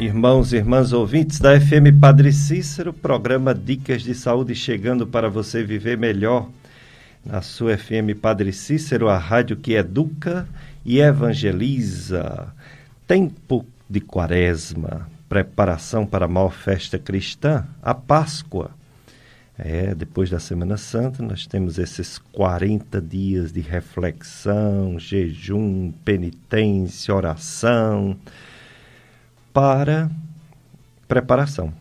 Irmãos e irmãs ouvintes da FM Padre Cícero, programa Dicas de Saúde chegando para você viver melhor. Na sua FM Padre Cícero, a rádio que educa e evangeliza. Tempo de quaresma, preparação para a maior festa cristã, a Páscoa. É, depois da Semana Santa, nós temos esses 40 dias de reflexão, jejum, penitência, oração para preparação.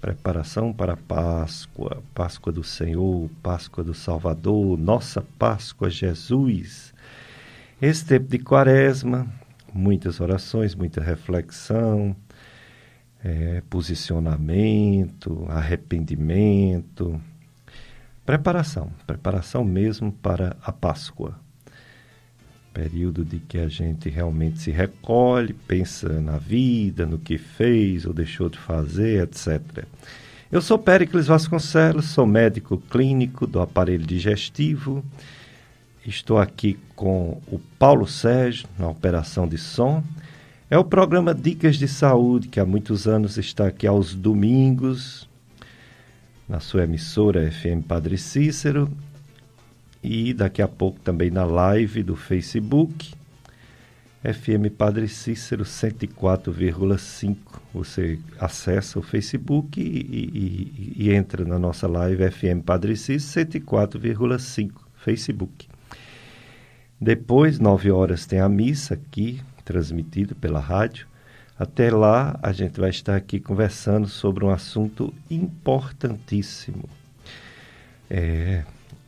Preparação para Páscoa, Páscoa do Senhor, Páscoa do Salvador, nossa Páscoa, Jesus. Esse tempo de quaresma, muitas orações, muita reflexão, é, posicionamento, arrependimento, preparação, preparação mesmo para a Páscoa período de que a gente realmente se recolhe, pensa na vida, no que fez ou deixou de fazer, etc. Eu sou Péricles Vasconcelos, sou médico clínico do aparelho digestivo. Estou aqui com o Paulo Sérgio na operação de som. É o programa Dicas de Saúde, que há muitos anos está aqui aos domingos, na sua emissora FM Padre Cícero, e daqui a pouco também na live do Facebook. FM Padre Cícero 104,5. Você acessa o Facebook e, e, e, entra na nossa live FM Padre Cícero 104,5 Facebook. Depois, 9 horas, tem a missa aqui, transmitida pela rádio. Até lá, a gente vai estar aqui conversando sobre um assunto importantíssimo. É,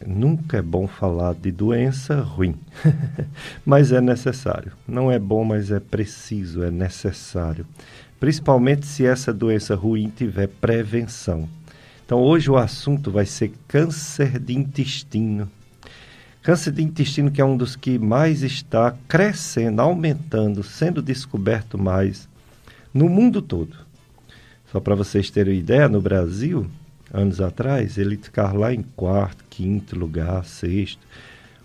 Nunca é bom falar de doença ruim, mas é necessário. Não é bom, mas é preciso, é necessário. Principalmente se essa doença ruim tiver prevenção. Então, hoje o assunto vai ser câncer de intestino. Câncer de intestino, que é um dos que mais está crescendo, aumentando, sendo descoberto mais no mundo todo. Só para vocês terem ideia, no Brasil, anos atrás, ele ficava lá em quarto, quinto lugar, sexto.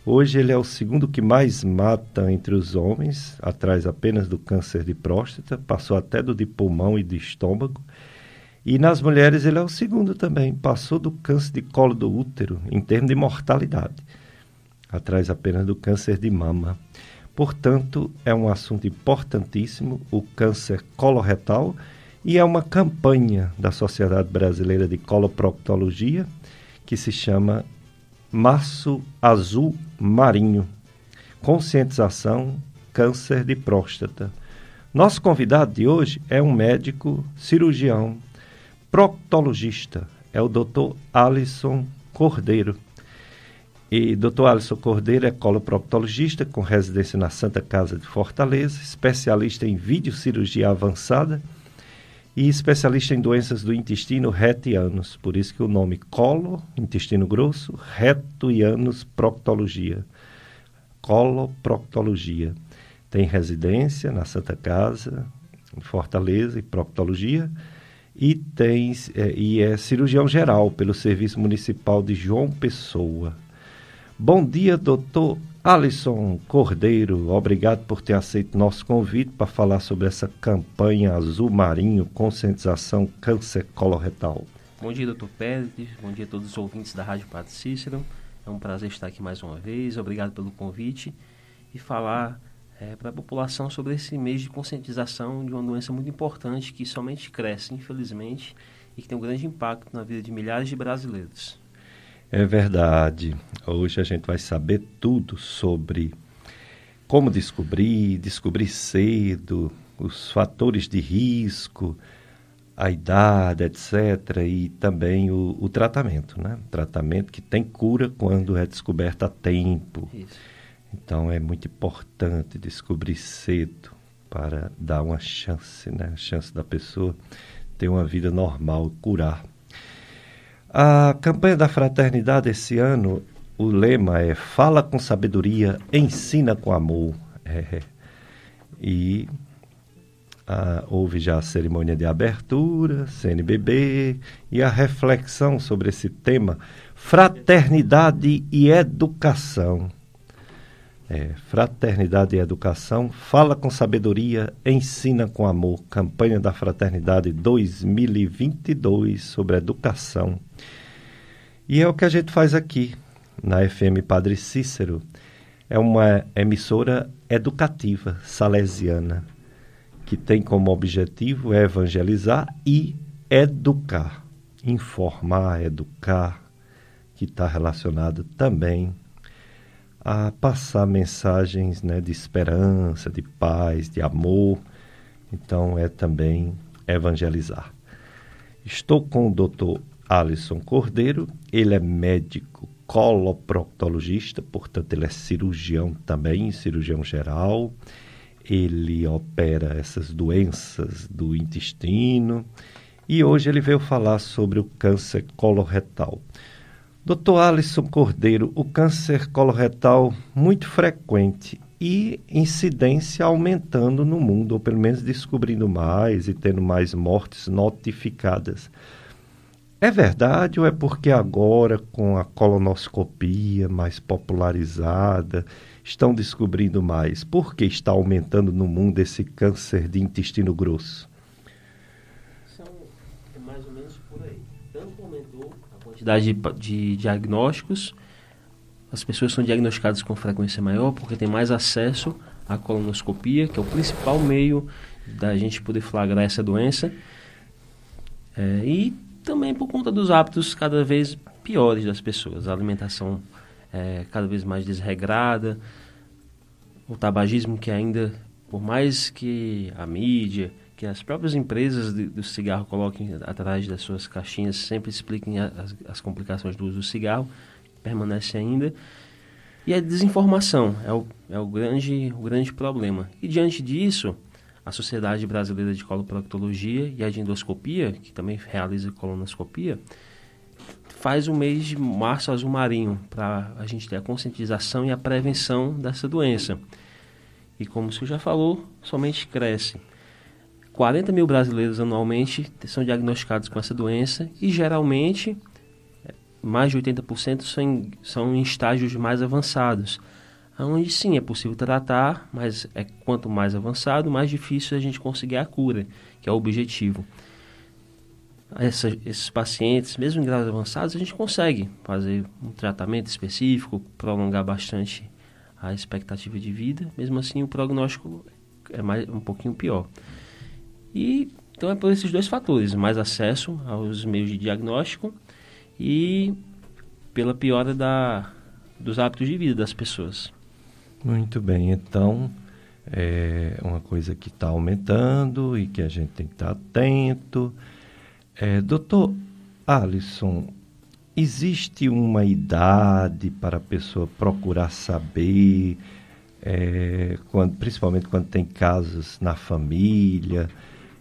Hoje ele é o segundo que mais mata entre os homens, atrás apenas do câncer de próstata, passou até do de pulmão e de estômago. E nas mulheres ele é o segundo também, passou do câncer de colo do útero, em termos de mortalidade, atrás apenas do câncer de mama. Portanto, é um assunto importantíssimo, o câncer coloretal, e é uma campanha da Sociedade Brasileira de Coloproctologia que se chama Março Azul Marinho. Conscientização câncer de próstata. Nosso convidado de hoje é um médico cirurgião proctologista, é o Dr. Alisson Cordeiro. E Dr. Alisson Cordeiro é coloproctologista com residência na Santa Casa de Fortaleza, especialista em videocirurgia avançada e especialista em doenças do intestino reto e ânus. Por isso que o nome colo, intestino grosso, reto e ânus, proctologia. Coloproctologia. Tem residência na Santa Casa, em Fortaleza, e proctologia. E, tem, é, e é cirurgião geral pelo Serviço Municipal de João Pessoa. Bom dia, doutor Alisson Cordeiro, obrigado por ter aceito nosso convite para falar sobre essa campanha Azul Marinho Conscientização Câncer Coloretal. Bom dia, doutor Pérez. Bom dia a todos os ouvintes da Rádio Padre Cícero. É um prazer estar aqui mais uma vez. Obrigado pelo convite e falar é, para a população sobre esse mês de conscientização de uma doença muito importante que somente cresce, infelizmente, e que tem um grande impacto na vida de milhares de brasileiros. É verdade. Hoje a gente vai saber tudo sobre como descobrir, descobrir cedo, os fatores de risco, a idade, etc. E também o, o tratamento, né? Tratamento que tem cura quando é descoberto a tempo. Isso. Então é muito importante descobrir cedo para dar uma chance, né? A chance da pessoa ter uma vida normal, curar a campanha da fraternidade esse ano, o lema é Fala com sabedoria, ensina com amor. É. E ah, houve já a cerimônia de abertura, CNBB, e a reflexão sobre esse tema, fraternidade e educação. É, Fraternidade e Educação, fala com sabedoria, ensina com amor. Campanha da Fraternidade 2022 sobre educação. E é o que a gente faz aqui na FM Padre Cícero. É uma emissora educativa salesiana que tem como objetivo evangelizar e educar, informar, educar, que está relacionado também a passar mensagens né, de esperança, de paz, de amor. Então é também evangelizar. Estou com o Dr. Alisson Cordeiro, ele é médico coloproctologista, portanto ele é cirurgião também, cirurgião geral. Ele opera essas doenças do intestino e hoje ele veio falar sobre o câncer coloretal. Dr. Alisson Cordeiro, o câncer coloretal muito frequente e incidência aumentando no mundo, ou pelo menos descobrindo mais e tendo mais mortes notificadas. É verdade ou é porque agora, com a colonoscopia mais popularizada, estão descobrindo mais? Por que está aumentando no mundo esse câncer de intestino grosso? Quantidade de, de diagnósticos, as pessoas são diagnosticadas com frequência maior porque tem mais acesso à colonoscopia, que é o principal meio da gente poder flagrar essa doença. É, e também por conta dos hábitos cada vez piores das pessoas. A alimentação é cada vez mais desregrada, o tabagismo que ainda, por mais que a mídia, que as próprias empresas de, do cigarro coloquem atrás das suas caixinhas, sempre expliquem as, as complicações do uso do cigarro, permanece ainda. E a desinformação é o, é o, grande, o grande problema. E diante disso, a Sociedade Brasileira de Coloproctologia e a de Endoscopia, que também realiza colonoscopia, faz o mês de março azul marinho para a gente ter a conscientização e a prevenção dessa doença. E como o senhor já falou, somente cresce. 40 mil brasileiros anualmente são diagnosticados com essa doença e geralmente mais de 80% são em, são em estágios mais avançados onde sim é possível tratar, mas é quanto mais avançado, mais difícil a gente conseguir a cura, que é o objetivo. Essa, esses pacientes, mesmo em graus avançados, a gente consegue fazer um tratamento específico, prolongar bastante a expectativa de vida, mesmo assim o prognóstico é mais, um pouquinho pior. E então é por esses dois fatores, mais acesso aos meios de diagnóstico e pela piora da, dos hábitos de vida das pessoas. Muito bem, então é uma coisa que está aumentando e que a gente tem que estar tá atento. É, doutor Alisson, existe uma idade para a pessoa procurar saber, é, quando, principalmente quando tem casos na família?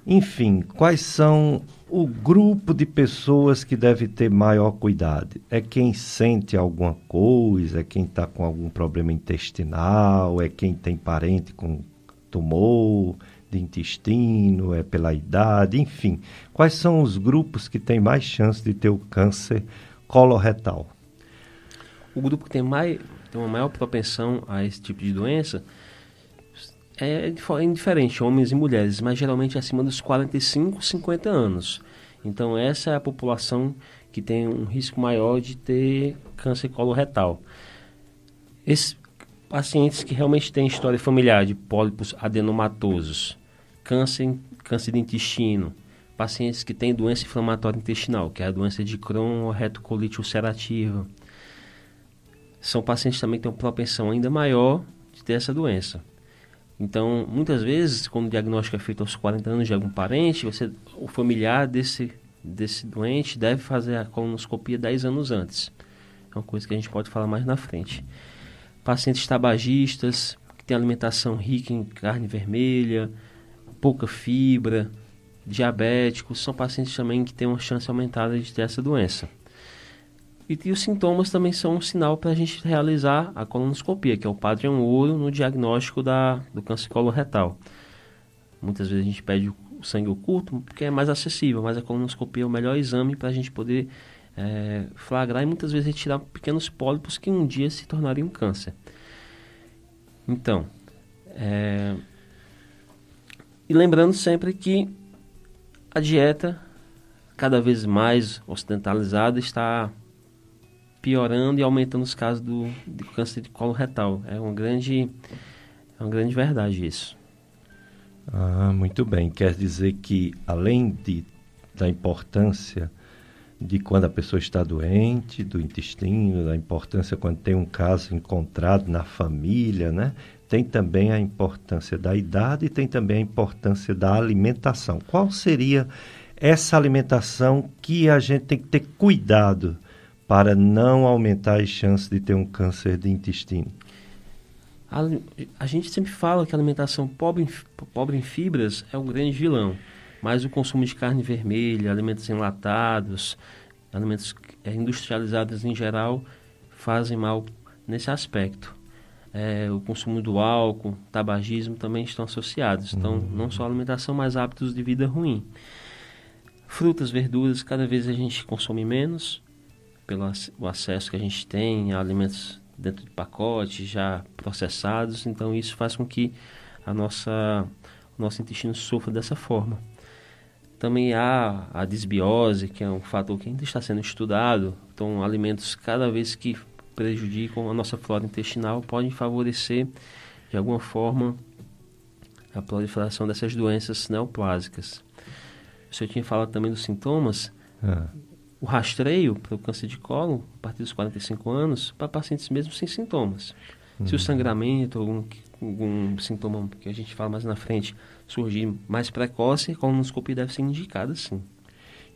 Enfim, quais são o grupo de pessoas que deve ter maior cuidado? É quem sente alguma coisa, é quem está com algum problema intestinal, é quem tem parente com tumor de intestino, é pela idade, enfim. Quais são os grupos que têm mais chance de ter o câncer coloretal? O grupo que tem, mais, tem uma maior propensão a esse tipo de doença é, é indiferente, homens e mulheres, mas geralmente acima dos 45, 50 anos. Então essa é a população que tem um risco maior de ter câncer coloretal. Esses pacientes que realmente têm história familiar de pólipos adenomatosos, câncer, câncer de intestino, pacientes que têm doença inflamatória intestinal, que é a doença de Crohn ou retocolite ulcerativa, são pacientes também que têm uma propensão ainda maior de ter essa doença. Então, muitas vezes, quando o diagnóstico é feito aos 40 anos de algum parente, você, o familiar desse, desse doente deve fazer a colonoscopia 10 anos antes. É uma coisa que a gente pode falar mais na frente. Pacientes tabagistas, que têm alimentação rica em carne vermelha, pouca fibra, diabéticos, são pacientes também que têm uma chance aumentada de ter essa doença. E, e os sintomas também são um sinal para a gente realizar a colonoscopia, que é o padrão ouro no diagnóstico da, do câncer coloretal. Muitas vezes a gente pede o sangue oculto porque é mais acessível, mas a colonoscopia é o melhor exame para a gente poder é, flagrar e muitas vezes retirar pequenos pólipos que um dia se tornariam câncer. Então, é... e lembrando sempre que a dieta, cada vez mais ocidentalizada, está piorando e aumentando os casos do, de câncer de colo retal. É uma grande, é uma grande verdade isso. Ah, muito bem. Quer dizer que, além de, da importância de quando a pessoa está doente, do intestino, da importância quando tem um caso encontrado na família, né? Tem também a importância da idade e tem também a importância da alimentação. Qual seria essa alimentação que a gente tem que ter cuidado para não aumentar as chances de ter um câncer de intestino? A, a gente sempre fala que a alimentação pobre em, pobre em fibras é um grande vilão mas o consumo de carne vermelha, alimentos enlatados, alimentos é, industrializados em geral, fazem mal nesse aspecto. É, o consumo do álcool, tabagismo também estão associados. Então, uhum. não só alimentação, mas hábitos de vida ruim. Frutas, verduras, cada vez a gente consome menos, pelo o acesso que a gente tem a alimentos dentro de pacotes já processados. Então, isso faz com que a nossa, o nosso intestino sofra dessa forma. Também há a desbiose, que é um fator que ainda está sendo estudado. Então, alimentos cada vez que prejudicam a nossa flora intestinal podem favorecer, de alguma forma, a proliferação dessas doenças neoplásicas. O senhor tinha falado também dos sintomas. Ah. O rastreio para o câncer de colo, a partir dos 45 anos, para pacientes mesmo sem sintomas. Uhum. Se o uhum. sangramento, algum, algum sintoma que a gente fala mais na frente, surgir mais precoce, a colonoscopia deve ser indicada sim.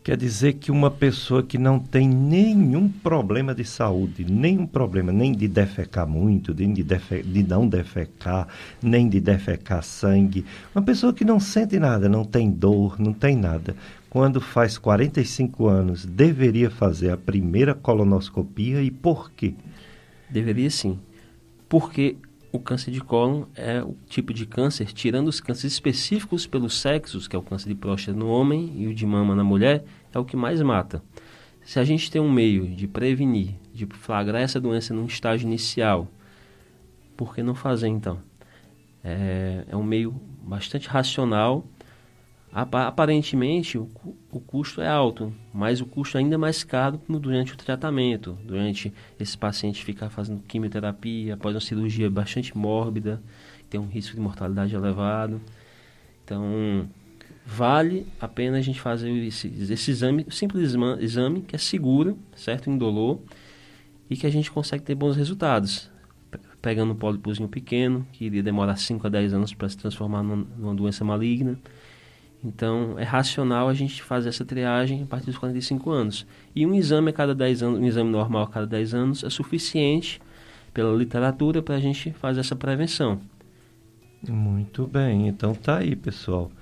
Quer dizer que uma pessoa que não tem nenhum problema de saúde, nenhum problema, nem de defecar muito, nem de, defe de não defecar, nem de defecar sangue, uma pessoa que não sente nada, não tem dor, não tem nada, quando faz 45 anos, deveria fazer a primeira colonoscopia e por quê? Deveria sim. Porque o câncer de cólon é o tipo de câncer, tirando os cânceres específicos pelos sexos, que é o câncer de próstata no homem e o de mama na mulher, é o que mais mata. Se a gente tem um meio de prevenir, de flagrar essa doença num estágio inicial, por que não fazer então? É, é um meio bastante racional Aparentemente, o, custo é alto, mas o custo é ainda mais caro durante o tratamento, durante esse paciente ficar fazendo quimioterapia, após uma cirurgia bastante mórbida, tem um risco de mortalidade elevado. Então, vale a pena a gente fazer esse, esse exame, simples exame, que é seguro, certo? Indolor, e que a gente consegue ter bons resultados. Pegando um pólipozinho pequeno, que iria demorar 5 a 10 anos para se transformar numa doença maligna então, é racional a gente fazer essa triagem a partir dos 45 anos. E um exame a cada 10 anos, um exame normal a cada 10 anos é suficiente pela literatura para a gente fazer essa prevenção. Muito bem, então tá aí, pessoal.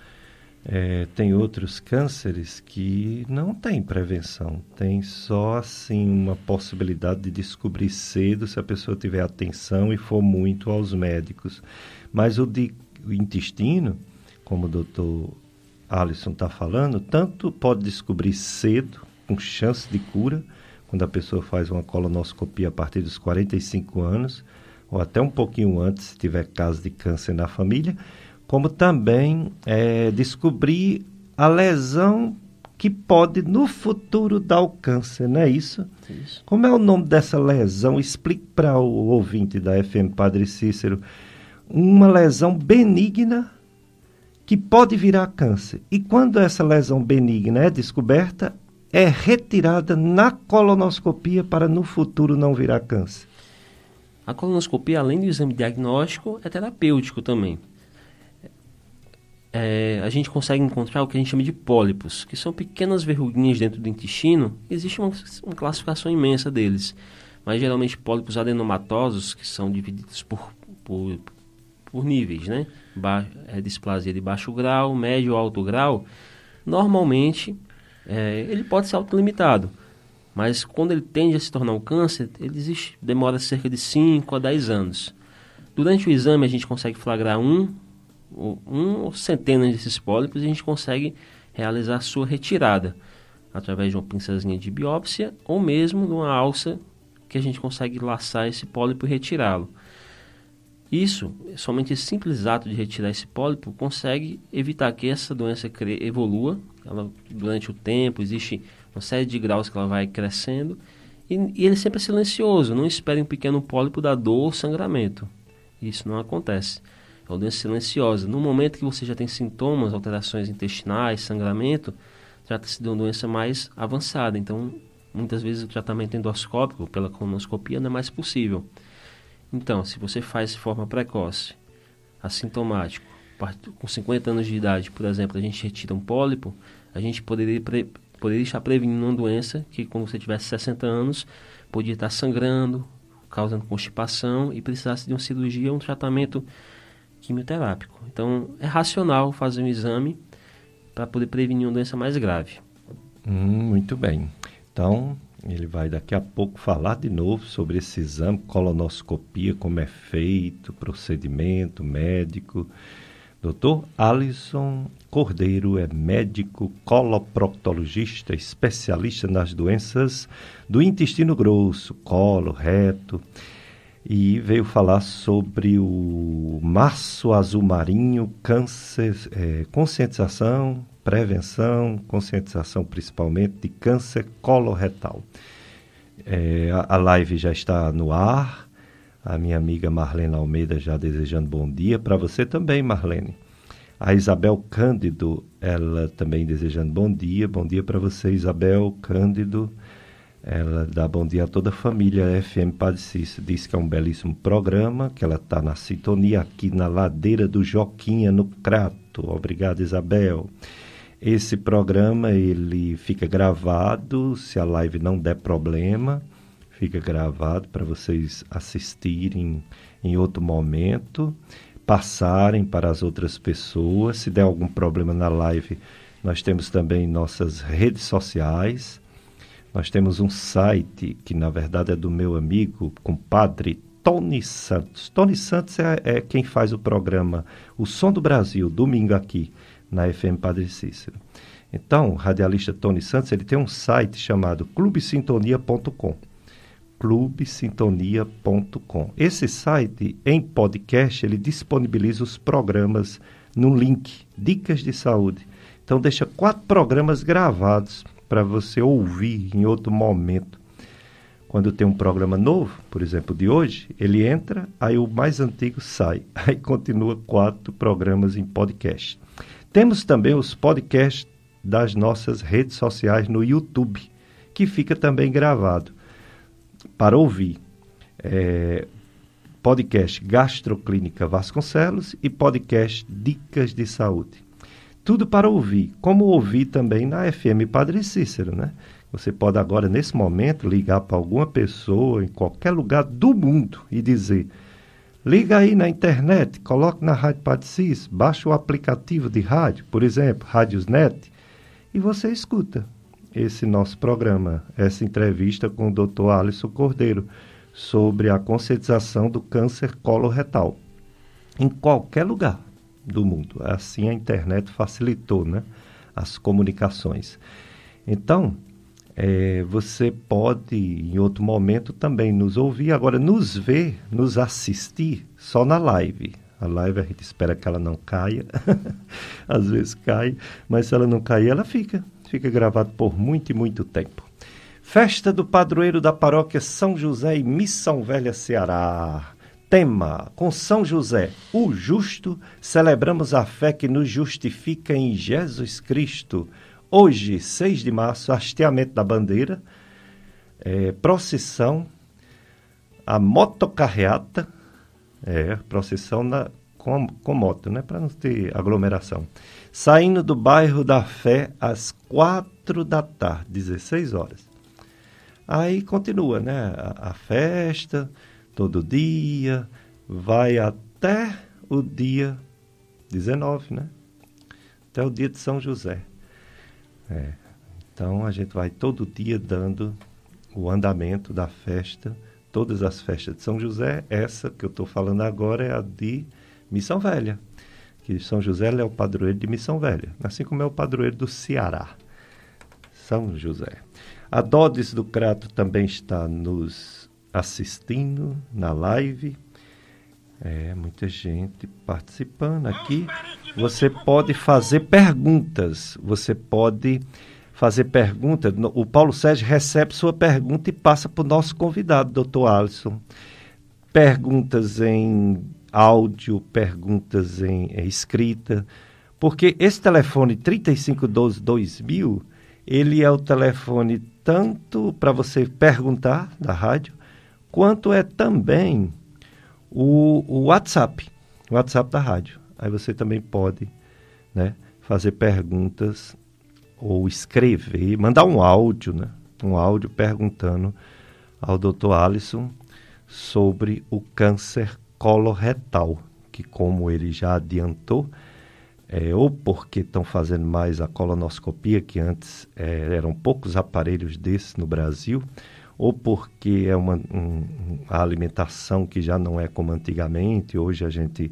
É, tem outros cânceres que não tem prevenção, tem só assim uma possibilidade de descobrir cedo se a pessoa tiver atenção e for muito aos médicos. Mas o de o intestino, como o doutor Alisson está falando, tanto pode descobrir cedo, com chance de cura, quando a pessoa faz uma colonoscopia a partir dos 45 anos, ou até um pouquinho antes, se tiver caso de câncer na família, como também é, descobrir a lesão que pode no futuro dar o câncer, não é isso? isso. Como é o nome dessa lesão? Explique para o ouvinte da FM Padre Cícero. Uma lesão benigna que pode virar câncer. E quando essa lesão benigna é descoberta, é retirada na colonoscopia para no futuro não virar câncer. A colonoscopia, além do exame diagnóstico, é terapêutico também. É, a gente consegue encontrar o que a gente chama de pólipos, que são pequenas verruguinhas dentro do intestino. Existe uma, uma classificação imensa deles, mas geralmente pólipos adenomatosos, que são divididos por, por, por níveis, né? Ba é, displasia de baixo grau, médio ou alto grau, normalmente é, ele pode ser autolimitado. Mas quando ele tende a se tornar um câncer, ele existe, demora cerca de 5 a 10 anos. Durante o exame a gente consegue flagrar um, um ou centenas desses pólipos e a gente consegue realizar a sua retirada através de uma pinçazinha de biópsia ou mesmo de uma alça que a gente consegue laçar esse pólipo e retirá-lo. Isso, somente esse simples ato de retirar esse pólipo consegue evitar que essa doença evolua. Ela, durante o tempo, existe uma série de graus que ela vai crescendo. E, e ele sempre é silencioso. Não espere um pequeno pólipo dar dor ou sangramento. Isso não acontece. É uma doença silenciosa. No momento que você já tem sintomas, alterações intestinais, sangramento, trata-se de uma doença mais avançada. Então, muitas vezes o tratamento endoscópico pela colonoscopia não é mais possível. Então, se você faz de forma precoce, assintomático, com 50 anos de idade, por exemplo, a gente retira um pólipo, a gente poderia, pre poderia estar prevenindo uma doença que, quando você tivesse 60 anos, podia estar sangrando, causando constipação e precisasse de uma cirurgia ou um tratamento quimioterápico. Então, é racional fazer um exame para poder prevenir uma doença mais grave. Hum, muito bem. Então, ele vai daqui a pouco falar de novo sobre esse exame, colonoscopia, como é feito, procedimento médico. Doutor Alisson Cordeiro é médico coloproctologista, especialista nas doenças do intestino grosso, colo, reto, e veio falar sobre o março azul marinho, câncer, é, conscientização, prevenção, conscientização principalmente de câncer coloretal. É, a, a live já está no ar. A minha amiga Marlene Almeida já desejando bom dia. Para você também, Marlene. A Isabel Cândido, ela também desejando bom dia. Bom dia para você, Isabel Cândido. Ela dá bom dia a toda a família FM Padre Cícero. Diz que é um belíssimo programa, que ela está na sintonia aqui na ladeira do Joquinha, no Crato. Obrigado, Isabel. Esse programa ele fica gravado, se a live não der problema, fica gravado para vocês assistirem em outro momento, passarem para as outras pessoas. Se der algum problema na live, nós temos também nossas redes sociais. Nós temos um site que na verdade é do meu amigo, compadre Tony Santos. Tony Santos é, é quem faz o programa O Som do Brasil, domingo aqui na FM Padre Cícero. Então, o radialista Tony Santos ele tem um site chamado clubesintonia.com. clubesintonia.com. Esse site, em podcast, ele disponibiliza os programas no link Dicas de Saúde. Então, deixa quatro programas gravados para você ouvir em outro momento. Quando tem um programa novo, por exemplo, de hoje, ele entra, aí o mais antigo sai. Aí continua quatro programas em podcast. Temos também os podcasts das nossas redes sociais no YouTube, que fica também gravado para ouvir. É, podcast Gastroclínica Vasconcelos e podcast Dicas de Saúde. Tudo para ouvir, como ouvir também na FM Padre Cícero, né? Você pode agora, nesse momento, ligar para alguma pessoa em qualquer lugar do mundo e dizer Liga aí na internet, coloque na Rádio Patricis, baixa o aplicativo de rádio, por exemplo, Rádiosnet, e você escuta esse nosso programa, essa entrevista com o Dr. Alisson Cordeiro sobre a conscientização do câncer coloretal. Em qualquer lugar do mundo. Assim a internet facilitou né, as comunicações. Então, é, você pode, em outro momento, também nos ouvir. Agora, nos ver, nos assistir só na live. A live a gente espera que ela não caia. Às vezes cai, mas se ela não cair, ela fica. Fica gravado por muito e muito tempo. Festa do padroeiro da paróquia São José e Missão Velha Ceará. Tema: Com São José, o justo, celebramos a fé que nos justifica em Jesus Cristo Hoje, 6 de março, hasteamento da bandeira, é, procissão, a motocarreata, é, procissão na, com, com moto, né, para não ter aglomeração. Saindo do bairro da Fé às quatro da tarde, 16 horas. Aí continua, né, a, a festa, todo dia, vai até o dia 19, né? Até o dia de São José. É. Então a gente vai todo dia dando o andamento da festa, todas as festas de São José. Essa que eu estou falando agora é a de Missão Velha, que São José é o padroeiro de Missão Velha, assim como é o padroeiro do Ceará, São José. A Dodes do Crato também está nos assistindo na live. É, muita gente participando aqui. Você pode fazer perguntas. Você pode fazer perguntas. O Paulo Sérgio recebe sua pergunta e passa para o nosso convidado, doutor Alisson. Perguntas em áudio, perguntas em, em escrita. Porque esse telefone 3512-2000, ele é o telefone tanto para você perguntar da rádio, quanto é também o, o WhatsApp, o WhatsApp da rádio. Aí você também pode né, fazer perguntas ou escrever, mandar um áudio, né, um áudio perguntando ao Dr. Alisson sobre o câncer coloretal, que como ele já adiantou, é, ou porque estão fazendo mais a colonoscopia, que antes é, eram poucos aparelhos desses no Brasil, ou porque é uma um, a alimentação que já não é como antigamente, hoje a gente,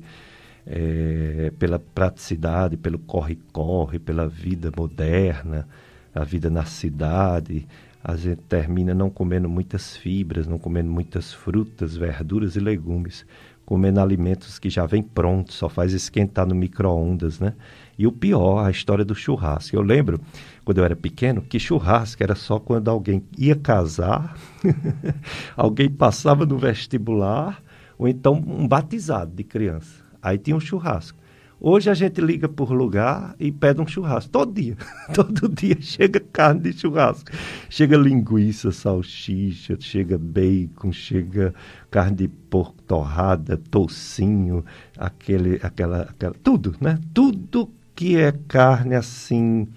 é, pela praticidade, pelo corre-corre, pela vida moderna, a vida na cidade, a gente termina não comendo muitas fibras, não comendo muitas frutas, verduras e legumes, comendo alimentos que já vêm prontos, só faz esquentar no micro-ondas, né? E o pior, a história do churrasco. Eu lembro, quando eu era pequeno, que churrasco era só quando alguém ia casar, alguém passava no vestibular, ou então um batizado de criança. Aí tinha um churrasco. Hoje a gente liga por lugar e pede um churrasco. Todo dia. Todo dia chega carne de churrasco. Chega linguiça, salsicha, chega bacon, chega carne de porco torrada, toucinho, aquele, aquela, aquela. Tudo, né? Tudo que é carne assim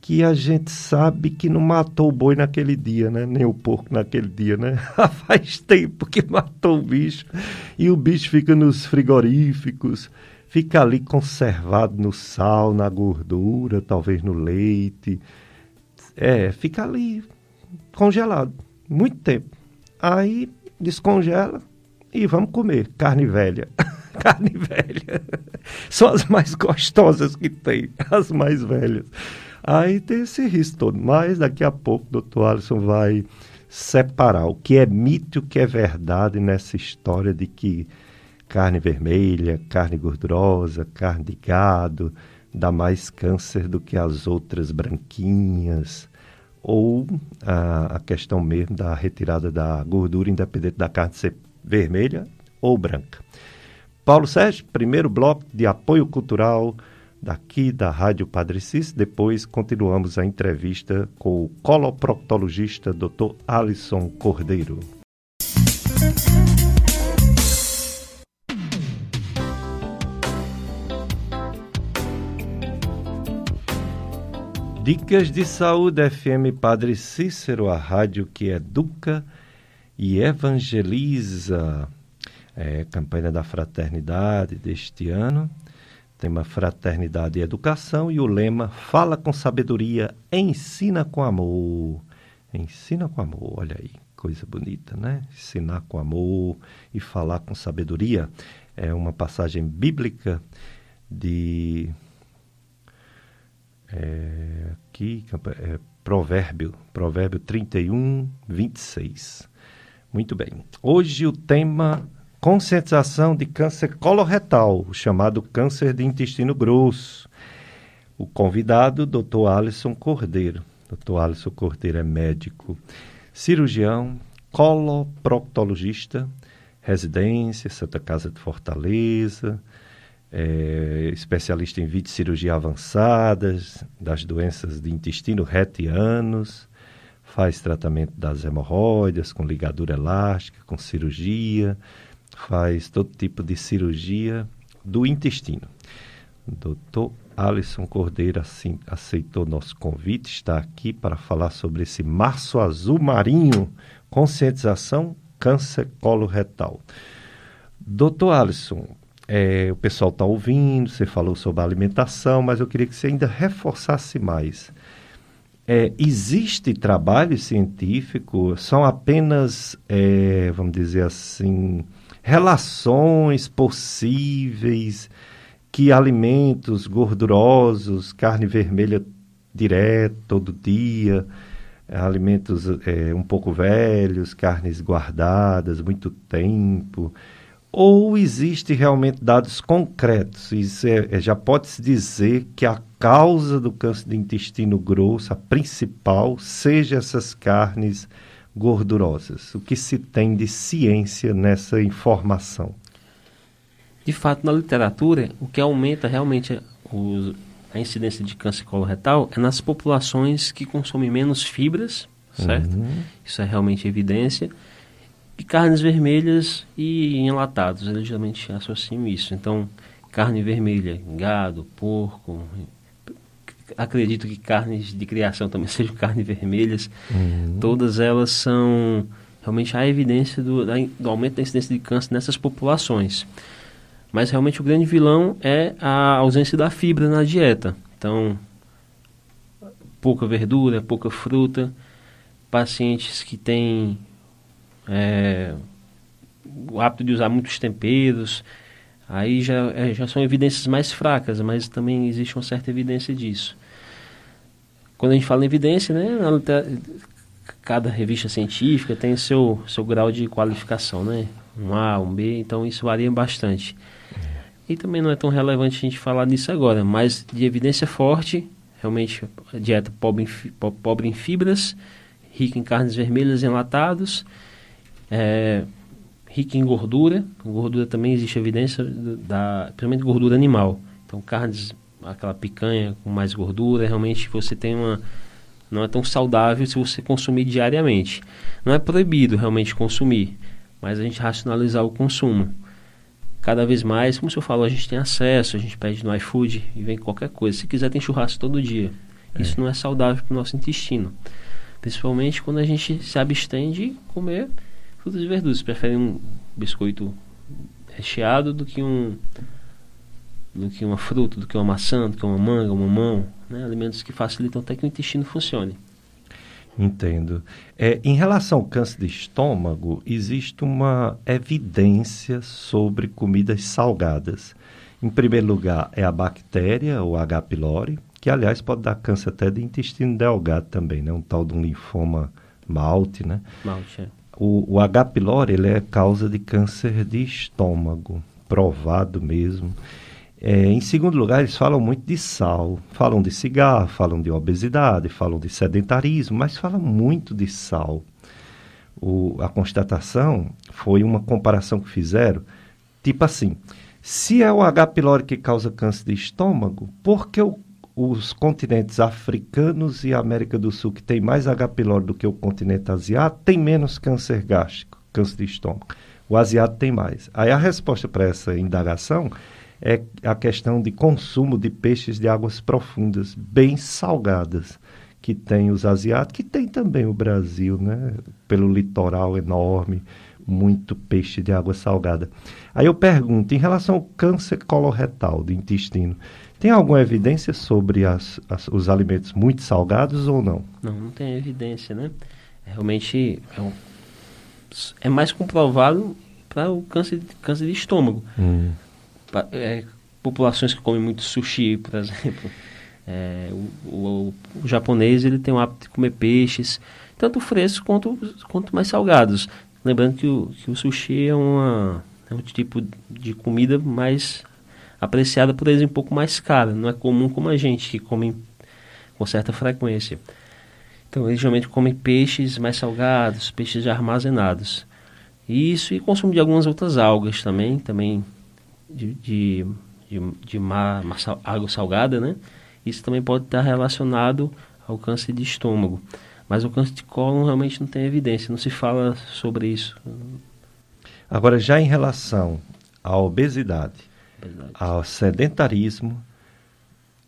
que a gente sabe que não matou o boi naquele dia, né? Nem o porco naquele dia, né? Faz tempo que matou o bicho e o bicho fica nos frigoríficos fica ali conservado no sal, na gordura, talvez no leite. É, fica ali congelado, muito tempo. Aí descongela e vamos comer carne velha. carne velha. São as mais gostosas que tem, as mais velhas. Aí tem esse risco todo. Mas daqui a pouco o doutor Alisson vai separar o que é mito e o que é verdade nessa história de que carne vermelha, carne gordurosa, carne de gado, dá mais câncer do que as outras branquinhas, ou a, a questão mesmo da retirada da gordura, independente da carne ser vermelha ou branca. Paulo Sérgio, primeiro bloco de apoio cultural daqui da Rádio Padre Cis. Depois continuamos a entrevista com o coloproctologista Dr. Alisson Cordeiro. Dicas de Saúde FM Padre Cícero, a rádio que educa e evangeliza. É, campanha da fraternidade deste ano. Tema Fraternidade e Educação e o lema Fala com sabedoria, ensina com amor. Ensina com amor, olha aí, coisa bonita, né? Ensinar com amor e falar com sabedoria. É uma passagem bíblica de é, aqui, é, provérbio, provérbio 31, 26. Muito bem. Hoje o tema conscientização de câncer coloretal, chamado câncer de intestino grosso. O convidado, Dr. Alisson Cordeiro. Dr. Alisson Cordeiro é médico, cirurgião, coloproctologista, residência, Santa Casa de Fortaleza, é, especialista em vídeo cirurgia avançadas, das doenças de intestino retianos, faz tratamento das hemorroidas com ligadura elástica, com cirurgia, faz todo tipo de cirurgia do intestino. Doutor Alisson Cordeiro assim, aceitou nosso convite, está aqui para falar sobre esse março azul marinho, conscientização, câncer coloretal. Doutor Alisson, é, o pessoal está ouvindo, você falou sobre a alimentação, mas eu queria que você ainda reforçasse mais. É, existe trabalho científico, são apenas, é, vamos dizer assim, relações possíveis que alimentos gordurosos, carne vermelha direto, todo dia, alimentos é, um pouco velhos, carnes guardadas muito tempo, ou existe realmente dados concretos? Isso é, é já pode-se dizer que a causa do câncer de intestino grosso, a principal, seja essas carnes gordurosas. O que se tem de ciência nessa informação? De fato, na literatura, o que aumenta realmente o, a incidência de câncer coloretal é nas populações que consomem menos fibras, certo? Uhum. Isso é realmente evidência de carnes vermelhas e enlatados. Eles geralmente associam isso. Então, carne vermelha, gado, porco. Acredito que carnes de criação também sejam carnes vermelhas. Uhum. Todas elas são. Realmente há evidência do, do aumento da incidência de câncer nessas populações. Mas realmente o grande vilão é a ausência da fibra na dieta. Então, pouca verdura, pouca fruta. Pacientes que têm é, o hábito de usar muitos temperos, aí já, é, já são evidências mais fracas, mas também existe uma certa evidência disso. Quando a gente fala em evidência, né, cada revista científica tem seu, seu grau de qualificação, né? Um A, um B, então isso varia bastante. E também não é tão relevante a gente falar nisso agora, mas de evidência forte, realmente dieta pobre em, pobre em fibras, rica em carnes vermelhas enlatados, é, rica em gordura. Gordura também existe evidência da, principalmente gordura animal. Então, carnes, aquela picanha com mais gordura, realmente você tem uma não é tão saudável se você consumir diariamente. Não é proibido realmente consumir, mas a gente racionalizar o consumo. Cada vez mais, como o senhor falou, a gente tem acesso, a gente pede no iFood e vem qualquer coisa. Se quiser, tem churrasco todo dia. É. Isso não é saudável para o nosso intestino. Principalmente quando a gente se abstém de comer frutas e verduras. Preferem um biscoito recheado do que um do que uma fruta, do que uma maçã, do que uma manga, um mamão, né? alimentos que facilitam até que o intestino funcione. Entendo. É, em relação ao câncer de estômago, existe uma evidência sobre comidas salgadas. Em primeiro lugar, é a bactéria, o H. pylori, que aliás pode dar câncer até de intestino delgado também, né? Um tal de um linfoma malte, né? Malte, é. O, o H. pylori ele é causa de câncer de estômago, provado mesmo. É, em segundo lugar, eles falam muito de sal, falam de cigarro, falam de obesidade, falam de sedentarismo, mas falam muito de sal. O, a constatação foi uma comparação que fizeram, tipo assim, se é o H. pylori que causa câncer de estômago, por que o os continentes africanos e América do Sul, que tem mais H. pylori do que o continente asiático, tem menos câncer gástrico, câncer de estômago. O asiático tem mais. Aí a resposta para essa indagação é a questão de consumo de peixes de águas profundas, bem salgadas, que tem os asiáticos, que tem também o Brasil, né? Pelo litoral enorme, muito peixe de água salgada. Aí eu pergunto, em relação ao câncer coloretal do intestino, tem alguma evidência sobre as, as, os alimentos muito salgados ou não? Não, não tem evidência, né? É, realmente é, um, é, mais comprovado para o câncer, câncer de estômago. Hum. Pra, é, populações que comem muito sushi, por exemplo. É, o, o, o, japonês ele tem o hábito de comer peixes, tanto frescos quanto, quanto mais salgados. Lembrando que o, que o sushi é, uma, é um tipo de comida mais apreciada por eles um pouco mais cara. Não é comum como a gente, que come com certa frequência. Então, eles geralmente comem peixes mais salgados, peixes armazenados. Isso e consumo de algumas outras algas também, também de, de, de, de mar, mar, água salgada, né? Isso também pode estar relacionado ao câncer de estômago. Mas o câncer de cólon realmente não tem evidência, não se fala sobre isso. Agora, já em relação à obesidade, Verdade. ao sedentarismo,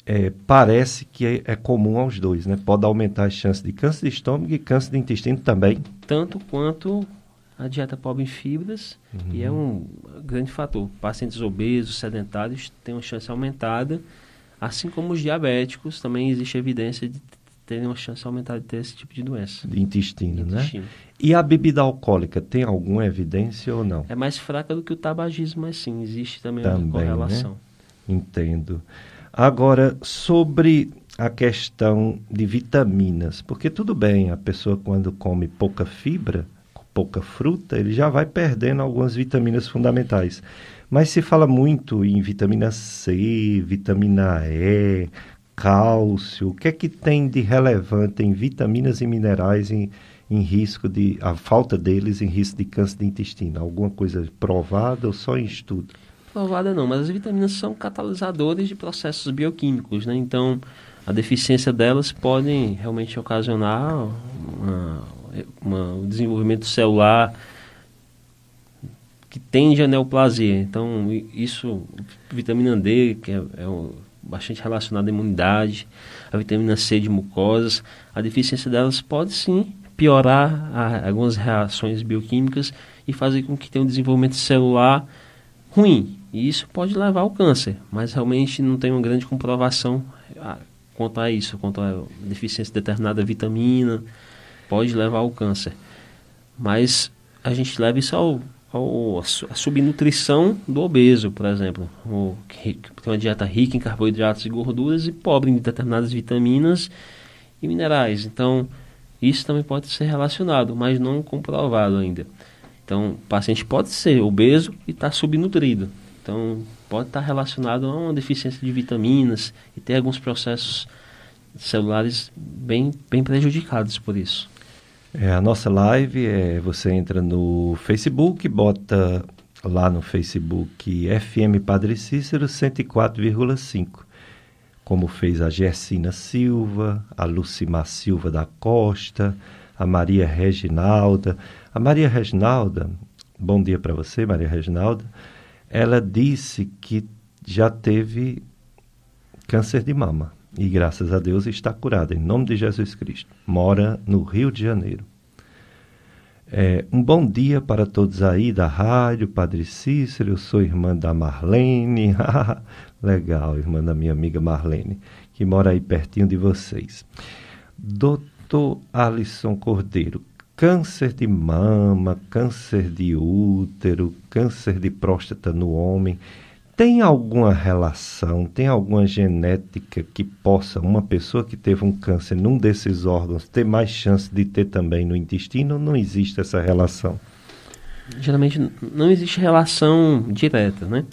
é, parece que é, é, comum aos dois, né? Pode aumentar as chances de câncer de estômago e câncer de intestino também. Tanto quanto a dieta pobre em fibras, uhum. e é um grande fator. Pacientes obesos, sedentários têm uma chance aumentada, assim como os diabéticos, também existe evidência de terem uma chance aumentada de ter esse tipo de doença. De intestino, de intestino. né? E a bebida alcoólica tem alguma evidência ou não? É mais fraca do que o tabagismo, mas sim, existe também, também uma correlação. Né? Entendo. Agora, sobre a questão de vitaminas, porque tudo bem, a pessoa quando come pouca fibra, pouca fruta, ele já vai perdendo algumas vitaminas fundamentais. Mas se fala muito em vitamina C, vitamina E, cálcio. O que é que tem de relevante em vitaminas e minerais em, em risco de a falta deles em risco de câncer de intestino? Alguma coisa provada ou só em estudo? Provada não, mas as vitaminas são catalisadores de processos bioquímicos, né? Então, a deficiência delas pode realmente ocasionar uma, uma, um desenvolvimento celular que tende a neoplasia. Então, isso, vitamina D, que é, é bastante relacionada à imunidade, a vitamina C de mucosas, a deficiência delas pode sim piorar a, algumas reações bioquímicas e fazer com que tenha um desenvolvimento celular ruim. E isso pode levar ao câncer, mas realmente não tem uma grande comprovação ah, quanto a isso, quanto a deficiência de determinada vitamina, pode levar ao câncer. Mas a gente leva isso ao, a subnutrição do obeso, por exemplo. O, que tem uma dieta rica em carboidratos e gorduras e pobre em determinadas vitaminas e minerais. Então, isso também pode ser relacionado, mas não comprovado ainda. Então, o paciente pode ser obeso e estar tá subnutrido. Então, pode estar relacionado a uma deficiência de vitaminas e ter alguns processos celulares bem, bem prejudicados por isso. É, a nossa live é você entra no Facebook, bota lá no Facebook FM Padre Cícero 104,5. Como fez a Gersina Silva, a Lucimar Silva da Costa, a Maria Reginalda. A Maria Reginalda, bom dia para você, Maria Reginalda ela disse que já teve câncer de mama e graças a Deus está curada em nome de Jesus Cristo. Mora no Rio de Janeiro. É, um bom dia para todos aí da rádio, Padre Cícero. Eu sou irmã da Marlene. Legal, irmã da minha amiga Marlene, que mora aí pertinho de vocês. Doutor Alisson Cordeiro, câncer de mama, câncer de útero, câncer de próstata no homem, tem alguma relação, tem alguma genética que possa uma pessoa que teve um câncer num desses órgãos ter mais chance de ter também no intestino ou não existe essa relação? Geralmente não existe relação direta, né?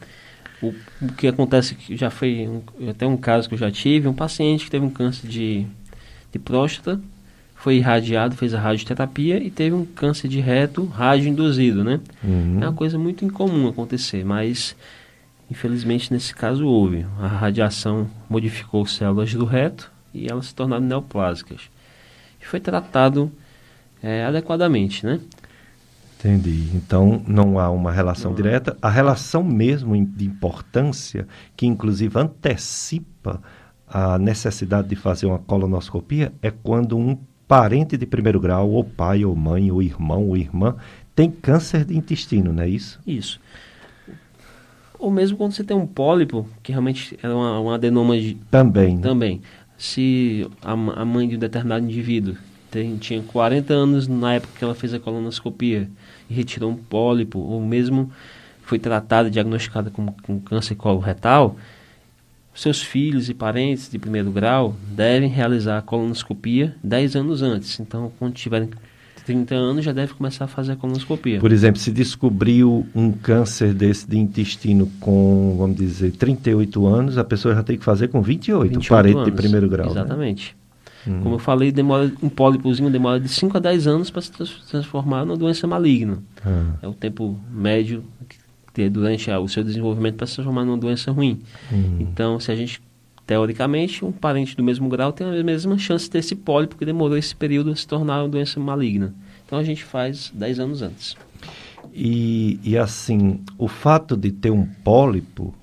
O, o que acontece que já foi um, até um caso que eu já tive, um paciente que teve um câncer de, de próstata foi irradiado, fez a radioterapia e teve um câncer de reto radioinduzido, né? Uhum. É uma coisa muito incomum acontecer, mas infelizmente nesse caso houve. A radiação modificou células do reto e elas se tornaram neoplásicas. E foi tratado é, adequadamente, né? Entendi. Então não há uma relação não. direta. A relação mesmo de importância, que inclusive antecipa a necessidade de fazer uma colonoscopia, é quando um parente de primeiro grau, ou pai, ou mãe, ou irmão, ou irmã, tem câncer de intestino, não é isso? Isso. Ou mesmo quando você tem um pólipo, que realmente é uma, uma adenoma de... Também. Né? Também. Se a, a, mãe de um determinado indivíduo tem, tinha 40 anos na época que ela fez a colonoscopia e retirou um pólipo, ou mesmo foi tratada, diagnosticada com, com câncer coloretal, seus filhos e parentes de primeiro grau devem realizar a colonoscopia 10 anos antes. Então, quando tiverem 30 anos, já deve começar a fazer a colonoscopia. Por exemplo, se descobriu um câncer desse de intestino com, vamos dizer, 38 anos, a pessoa já tem que fazer com 28, 28 parente anos. de primeiro grau. Né? Exatamente. Né? Como eu falei, demora, um pólipozinho demora de 5 a 10 anos para se transformar numa doença maligna. Ah. É o tempo médio ter durante o seu desenvolvimento para se transformar numa doença ruim. Uhum. Então, se a gente, teoricamente, um parente do mesmo grau tem a mesma chance de ter esse pólipo que demorou esse período a se tornar uma doença maligna. Então, a gente faz 10 anos antes. E, e assim, o fato de ter um pólipo,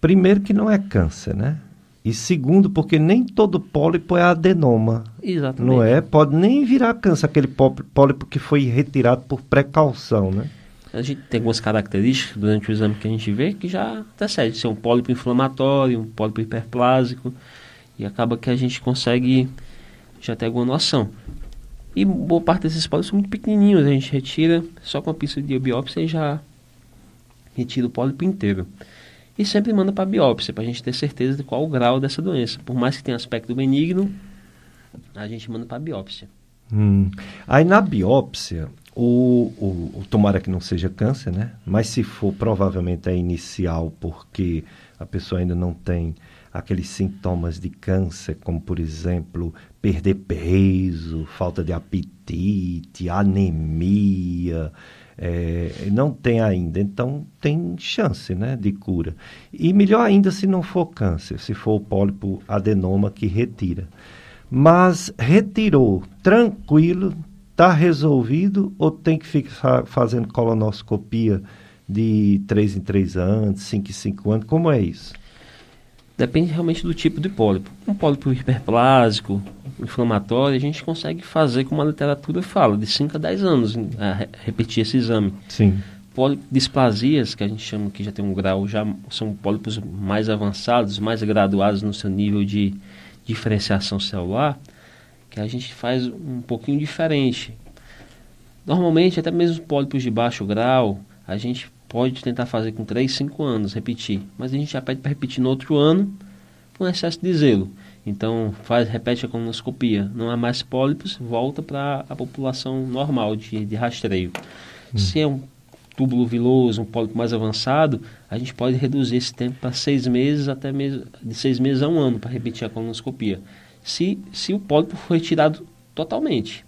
primeiro que não é câncer, né? E segundo, porque nem todo pólipo é adenoma. Exatamente. Não é? Pode nem virar câncer, aquele pólipo que foi retirado por precaução, né? A gente tem algumas características durante o exame que a gente vê que já antecede ser um pólipo inflamatório, um pólipo hiperplásico, e acaba que a gente consegue já ter alguma noção. E boa parte desses pólipos são muito pequenininhos, a gente retira só com a pista de biópsia e já retira o pólipo inteiro. E sempre manda para biópsia, para a gente ter certeza de qual o grau dessa doença. Por mais que tenha aspecto benigno, a gente manda para biópsia. Hum. Aí na biópsia, o, o, o, tomara que não seja câncer, né? Mas se for, provavelmente é inicial, porque a pessoa ainda não tem aqueles sintomas de câncer, como por exemplo, perder peso, falta de apetite, anemia, é, não tem ainda, então tem chance né, de cura. E melhor ainda se não for câncer, se for o pólipo adenoma que retira. Mas retirou, tranquilo, Está resolvido ou tem que ficar fazendo colonoscopia de 3 em 3 anos, 5 em 5 anos? Como é isso? Depende realmente do tipo de pólipo. Um pólipo hiperplásico, inflamatório, a gente consegue fazer, como a literatura fala, de 5 a 10 anos a repetir esse exame. Sim. Displasias, que a gente chama que já tem um grau, já são pólipos mais avançados, mais graduados no seu nível de diferenciação celular que a gente faz um pouquinho diferente. Normalmente, até mesmo pólipos de baixo grau, a gente pode tentar fazer com 3, 5 anos, repetir. Mas a gente já pede para repetir no outro ano com excesso de zelo. Então, faz, repete a colonoscopia. Não há mais pólipos, volta para a população normal de, de rastreio. Hum. Se é um túbulo viloso, um pólipo mais avançado, a gente pode reduzir esse tempo para seis meses, até mesmo, de seis meses a um ano, para repetir a colonoscopia se, se o pólipo for retirado totalmente.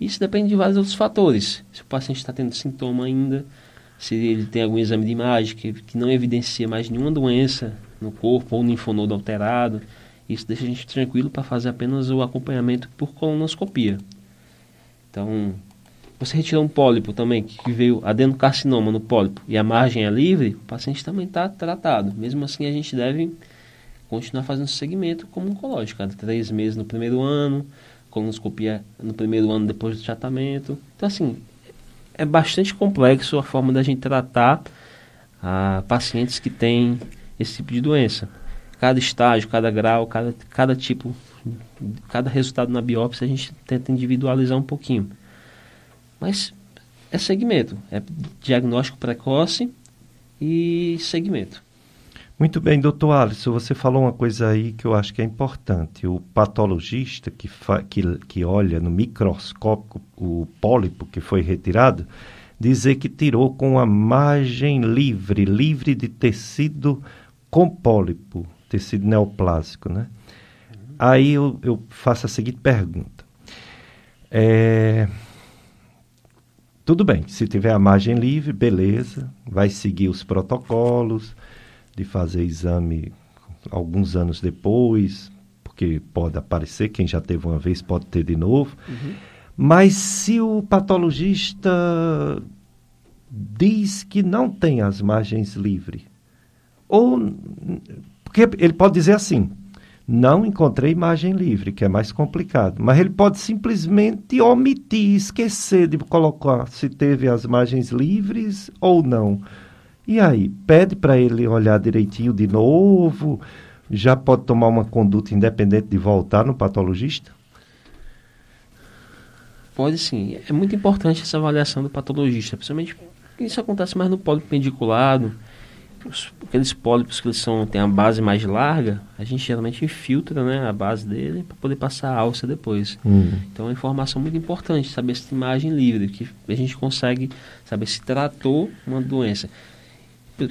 Isso depende de vários outros fatores. Se o paciente está tendo sintoma ainda, se ele tem algum exame de imagem que, que não evidencia mais nenhuma doença no corpo ou linfonodo alterado, isso deixa a gente tranquilo para fazer apenas o acompanhamento por colonoscopia. Então, você retira um pólipo também, que veio adenocarcinoma no pólipo, e a margem é livre, o paciente também está tratado. Mesmo assim, a gente deve continuar fazendo segmento como oncológico, cada três meses no primeiro ano, colonoscopia no primeiro ano depois do tratamento. Então, assim, é bastante complexo a forma da gente tratar a pacientes que têm esse tipo de doença. Cada estágio, cada grau, cada, cada tipo, cada resultado na biópsia a gente tenta individualizar um pouquinho. Mas é segmento, é diagnóstico precoce e segmento. Muito bem, doutor Alisson, você falou uma coisa aí que eu acho que é importante. O patologista que, que, que olha no microscópio o pólipo que foi retirado, dizer que tirou com a margem livre, livre de tecido com pólipo, tecido neoplásico, né? Aí eu, eu, faço a seguinte pergunta. É... Tudo bem, se tiver a margem livre, beleza, vai seguir os protocolos, de fazer exame alguns anos depois, porque pode aparecer, quem já teve uma vez pode ter de novo. Uhum. Mas se o patologista diz que não tem as margens livres, ou porque ele pode dizer assim, não encontrei margem livre, que é mais complicado, mas ele pode simplesmente omitir, esquecer de colocar se teve as margens livres ou não. E aí, pede para ele olhar direitinho de novo, já pode tomar uma conduta independente de voltar no patologista? Pode sim. É muito importante essa avaliação do patologista, principalmente isso acontece mais no pólipo pendiculado, aqueles pólipos que eles são, têm a base mais larga, a gente geralmente infiltra né, a base dele para poder passar a alça depois. Uhum. Então é uma informação muito importante, saber tem imagem livre, que a gente consegue saber se tratou uma doença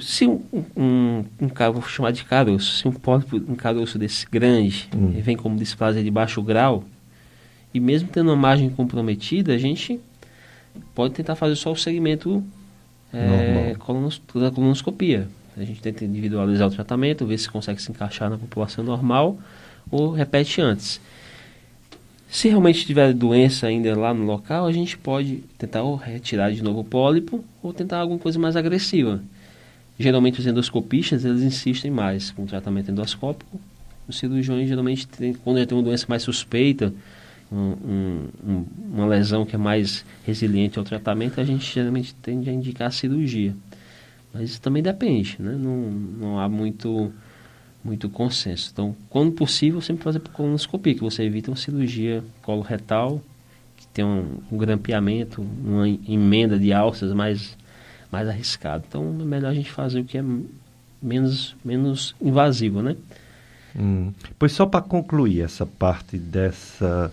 se um, um, um vou chamar de caroço, se um pólipo, um caroço desse grande, hum. vem como displasia de baixo grau, e mesmo tendo uma margem comprometida, a gente pode tentar fazer só o segmento é, colonos, da colonoscopia. A gente tenta individualizar o tratamento, ver se consegue se encaixar na população normal ou repete antes. Se realmente tiver doença ainda lá no local, a gente pode tentar ou retirar de novo o pólipo ou tentar alguma coisa mais agressiva. Geralmente os endoscopistas eles insistem mais com o tratamento endoscópico. Os cirurgiões geralmente, tem, quando já tem uma doença mais suspeita, um, um, uma lesão que é mais resiliente ao tratamento, a gente geralmente tende a indicar a cirurgia. Mas isso também depende, né? não, não há muito, muito consenso. Então, quando possível, sempre fazer por colonoscopia, que você evita uma cirurgia coloretal, que tem um, um grampeamento, uma emenda de alças mais mais arriscado. Então é melhor a gente fazer o que é menos, menos invasivo, né? Hum. Pois só para concluir essa parte dessa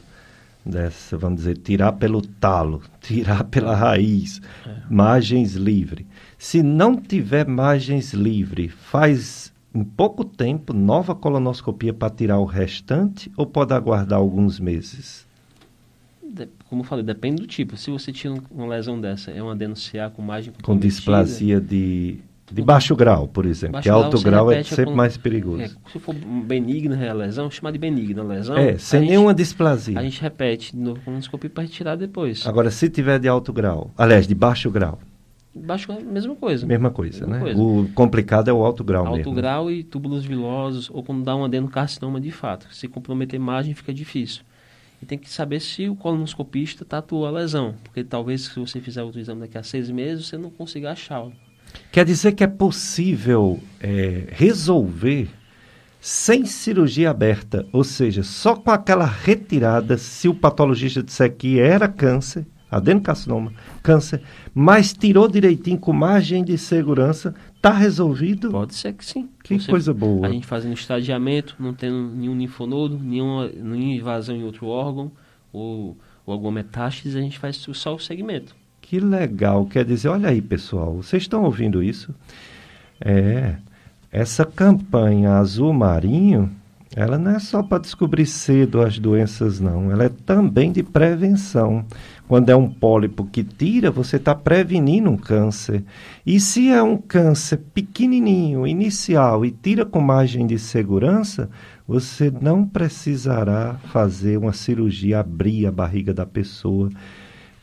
dessa, vamos dizer, tirar pelo talo, tirar pela raiz, é. margens livre. Se não tiver margens livre, faz em pouco tempo nova colonoscopia para tirar o restante ou pode aguardar alguns meses? Como eu falei, depende do tipo. Se você tira uma lesão dessa, é uma denunciar com margem Com displasia de, de baixo grau, por exemplo. que alto grau é sempre com, mais perigoso. É, se for benigna a lesão, chamar de benigna a lesão. É, sem nenhuma gente, displasia. A gente repete de novo com endoscopia para retirar depois. Agora, se tiver de alto grau, aliás, de baixo grau. Baixo grau, mesma coisa. Mesma coisa, mesma né? Coisa. O complicado é o alto grau alto mesmo. Alto grau e túbulos vilosos, ou quando dá um adenocarcinoma de fato. Se comprometer margem, fica difícil e tem que saber se o colonoscopista tatuou a lesão, porque talvez se você fizer outro exame daqui a seis meses, você não consiga achá-lo. Quer dizer que é possível é, resolver sem cirurgia aberta, ou seja, só com aquela retirada, se o patologista disser que era câncer, adenocarcinoma, câncer, mas tirou direitinho com margem de segurança, está resolvido? Pode ser que sim. Que Você, coisa boa. A gente fazendo estadiamento, não tendo nenhum linfonodo, nenhuma, nenhuma invasão em outro órgão, ou, ou alguma metástase, a gente faz só o segmento. Que legal. Quer dizer, olha aí, pessoal, vocês estão ouvindo isso? É, essa campanha azul marinho ela não é só para descobrir cedo as doenças, não. Ela é também de prevenção. Quando é um pólipo que tira, você está prevenindo um câncer. E se é um câncer pequenininho, inicial, e tira com margem de segurança, você não precisará fazer uma cirurgia, abrir a barriga da pessoa.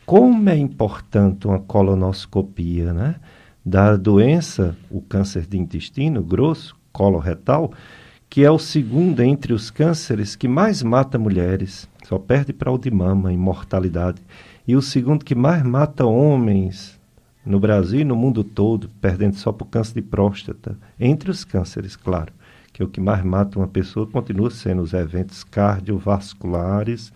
Como é importante uma colonoscopia, né? Da doença, o câncer de intestino grosso, coloretal, que é o segundo entre os cânceres que mais mata mulheres, só perde para o de mama em mortalidade, e o segundo que mais mata homens no Brasil e no mundo todo, perdendo só o câncer de próstata, entre os cânceres, claro, que é o que mais mata uma pessoa, continua sendo os eventos cardiovasculares,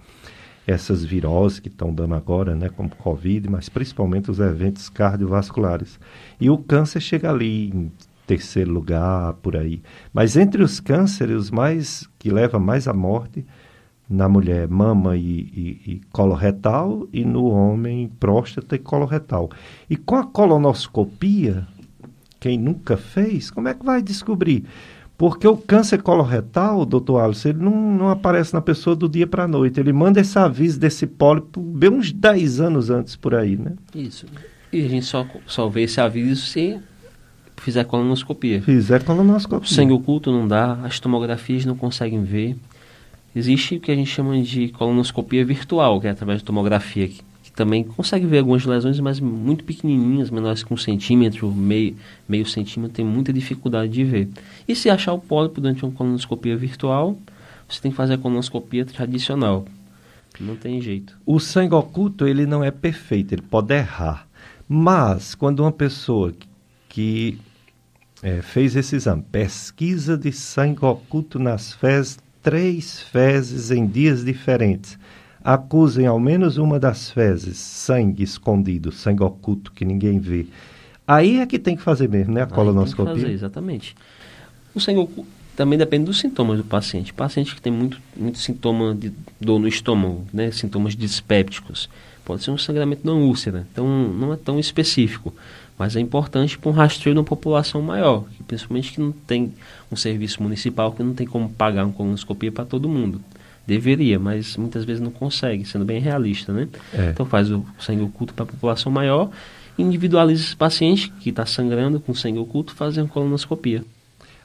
essas viroses que estão dando agora, né, como Covid, mas principalmente os eventos cardiovasculares. E o câncer chega ali em terceiro lugar, por aí. Mas entre os cânceres, os mais que leva mais à morte, na mulher, mama e, e, e coloretal, e no homem, próstata e coloretal. E com a colonoscopia, quem nunca fez, como é que vai descobrir? Porque o câncer coloretal, doutor Alisson, ele não, não aparece na pessoa do dia para a noite. Ele manda esse aviso desse pólipo bem uns 10 anos antes por aí, né? Isso. E a gente só, só vê esse aviso se fizer colonoscopia. Fizer colonoscopia. O sangue oculto não dá, as tomografias não conseguem ver. Existe o que a gente chama de colonoscopia virtual, que é através de tomografia, que, que também consegue ver algumas lesões, mas muito pequenininhas, menores que um centímetro, meio, meio centímetro, tem muita dificuldade de ver. E se achar o pólipo durante uma colonoscopia virtual, você tem que fazer a colonoscopia tradicional. Não tem jeito. O sangue oculto, ele não é perfeito, ele pode errar. Mas, quando uma pessoa que é, fez esse exame. Pesquisa de sangue oculto nas fezes, três fezes em dias diferentes. Acusem ao menos uma das fezes, sangue escondido, sangue oculto que ninguém vê. Aí é que tem que fazer mesmo, né? A colonoscopia. Tem que fazer, exatamente. O sangue oculto também depende dos sintomas do paciente. Paciente que tem muito, muito sintoma de dor no estômago, né? sintomas dispépticos. Pode ser um sangramento na úlcera, então não é tão específico. Mas é importante para um rastreio de uma população maior, principalmente que não tem um serviço municipal que não tem como pagar uma colonoscopia para todo mundo. Deveria, mas muitas vezes não consegue, sendo bem realista, né? É. Então faz o sangue oculto para a população maior, individualiza esse paciente que está sangrando com sangue oculto, fazendo uma colonoscopia.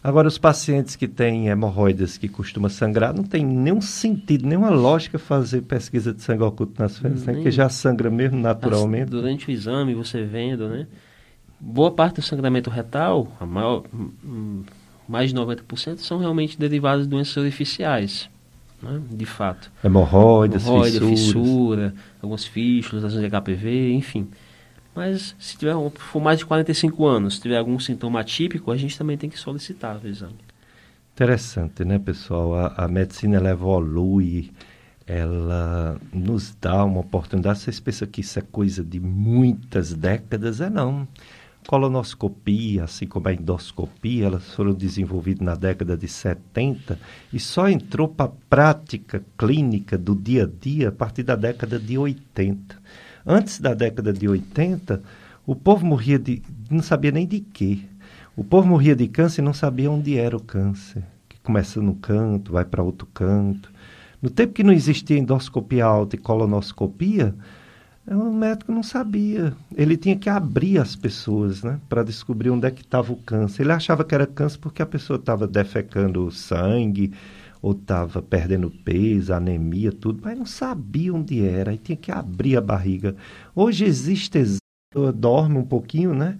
Agora, os pacientes que têm hemorroidas que costumam sangrar, não tem nenhum sentido, nenhuma lógica fazer pesquisa de sangue oculto nas fezes, né? Que já sangra mesmo naturalmente. Durante o exame, você vendo, né? Boa parte do sangramento retal, a maior, mais de 90%, são realmente derivados de doenças artificiais, né? de fato. Hemorroidas, Hemorroida, fissura, algumas fístulas, lesões de HPV, enfim. Mas se tiver for mais de 45 anos, se tiver algum sintoma atípico, a gente também tem que solicitar o exame. Interessante, né, pessoal? A, a medicina ela evolui, ela nos dá uma oportunidade. Vocês pensam que isso é coisa de muitas décadas? É não colonoscopia, assim como a endoscopia, elas foram desenvolvidas na década de 70 e só entrou para a prática clínica do dia a dia a partir da década de 80. Antes da década de 80, o povo morria de. não sabia nem de quê. O povo morria de câncer e não sabia onde era o câncer. Que começa num canto, vai para outro canto. No tempo que não existia endoscopia alta e colonoscopia, o médico não sabia. Ele tinha que abrir as pessoas, né, para descobrir onde é que estava o câncer. Ele achava que era câncer porque a pessoa estava defecando sangue ou estava perdendo peso, anemia, tudo, mas não sabia onde era. Aí tinha que abrir a barriga. Hoje existe dorme um pouquinho, né?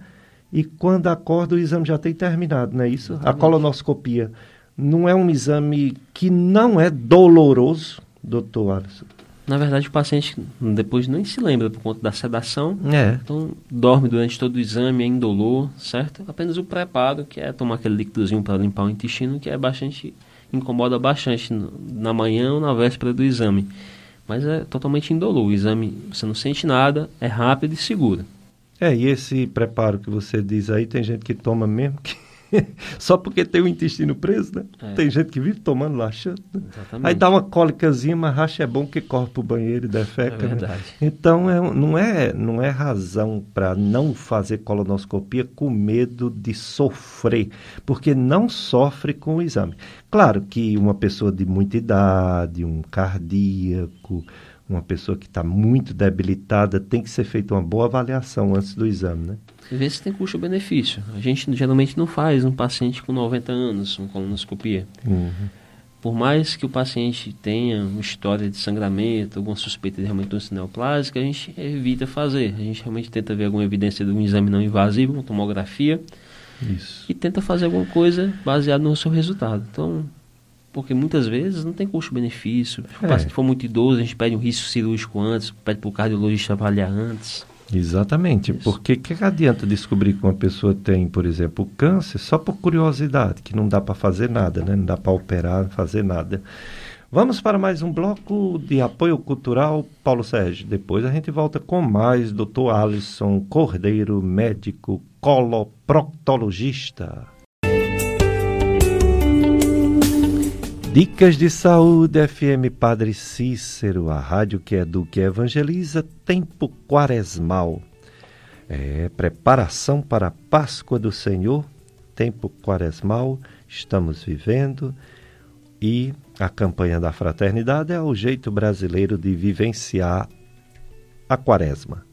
E quando acorda o exame já tem terminado, não é isso? Exatamente. A colonoscopia não é um exame que não é doloroso, doutor Alisson? Na verdade, o paciente depois nem se lembra por conta da sedação. É. Então, dorme durante todo o exame, é indolor, certo? Apenas o preparo, que é tomar aquele líquidozinho para limpar o intestino, que é bastante incomoda bastante na manhã ou na véspera do exame. Mas é totalmente indolor. O exame, você não sente nada, é rápido e seguro. É, e esse preparo que você diz aí, tem gente que toma mesmo que Só porque tem o intestino preso, né? É. Tem gente que vive tomando laxante. Né? Aí dá uma cólicazinha, mas racha é bom que corre pro banheiro e defeca. É né? verdade. Então, é, não, é, não é razão para não fazer colonoscopia com medo de sofrer, porque não sofre com o exame. Claro que uma pessoa de muita idade, um cardíaco, uma pessoa que está muito debilitada, tem que ser feita uma boa avaliação antes do exame, né? Ver se tem custo-benefício. A gente geralmente não faz um paciente com 90 anos uma colonoscopia. Uhum. Por mais que o paciente tenha uma história de sangramento, alguma suspeita de reumatose neoplásica, a gente evita fazer. A gente realmente tenta ver alguma evidência de um exame não invasivo, uma tomografia, Isso. e tenta fazer alguma coisa baseada no seu resultado. Então, porque muitas vezes não tem custo-benefício. Se o é. paciente for muito idoso, a gente pede um risco cirúrgico antes, pede para o cardiologista avaliar antes. Exatamente, Isso. porque que adianta descobrir que uma pessoa tem, por exemplo, câncer só por curiosidade, que não dá para fazer nada, né? não dá para operar, fazer nada. Vamos para mais um bloco de apoio cultural, Paulo Sérgio. Depois a gente volta com mais Dr. Alisson Cordeiro, médico coloproctologista. Dicas de Saúde FM Padre Cícero, a rádio que educa e evangeliza, tempo quaresmal. É, preparação para a Páscoa do Senhor, tempo quaresmal, estamos vivendo e a campanha da fraternidade é o jeito brasileiro de vivenciar a quaresma.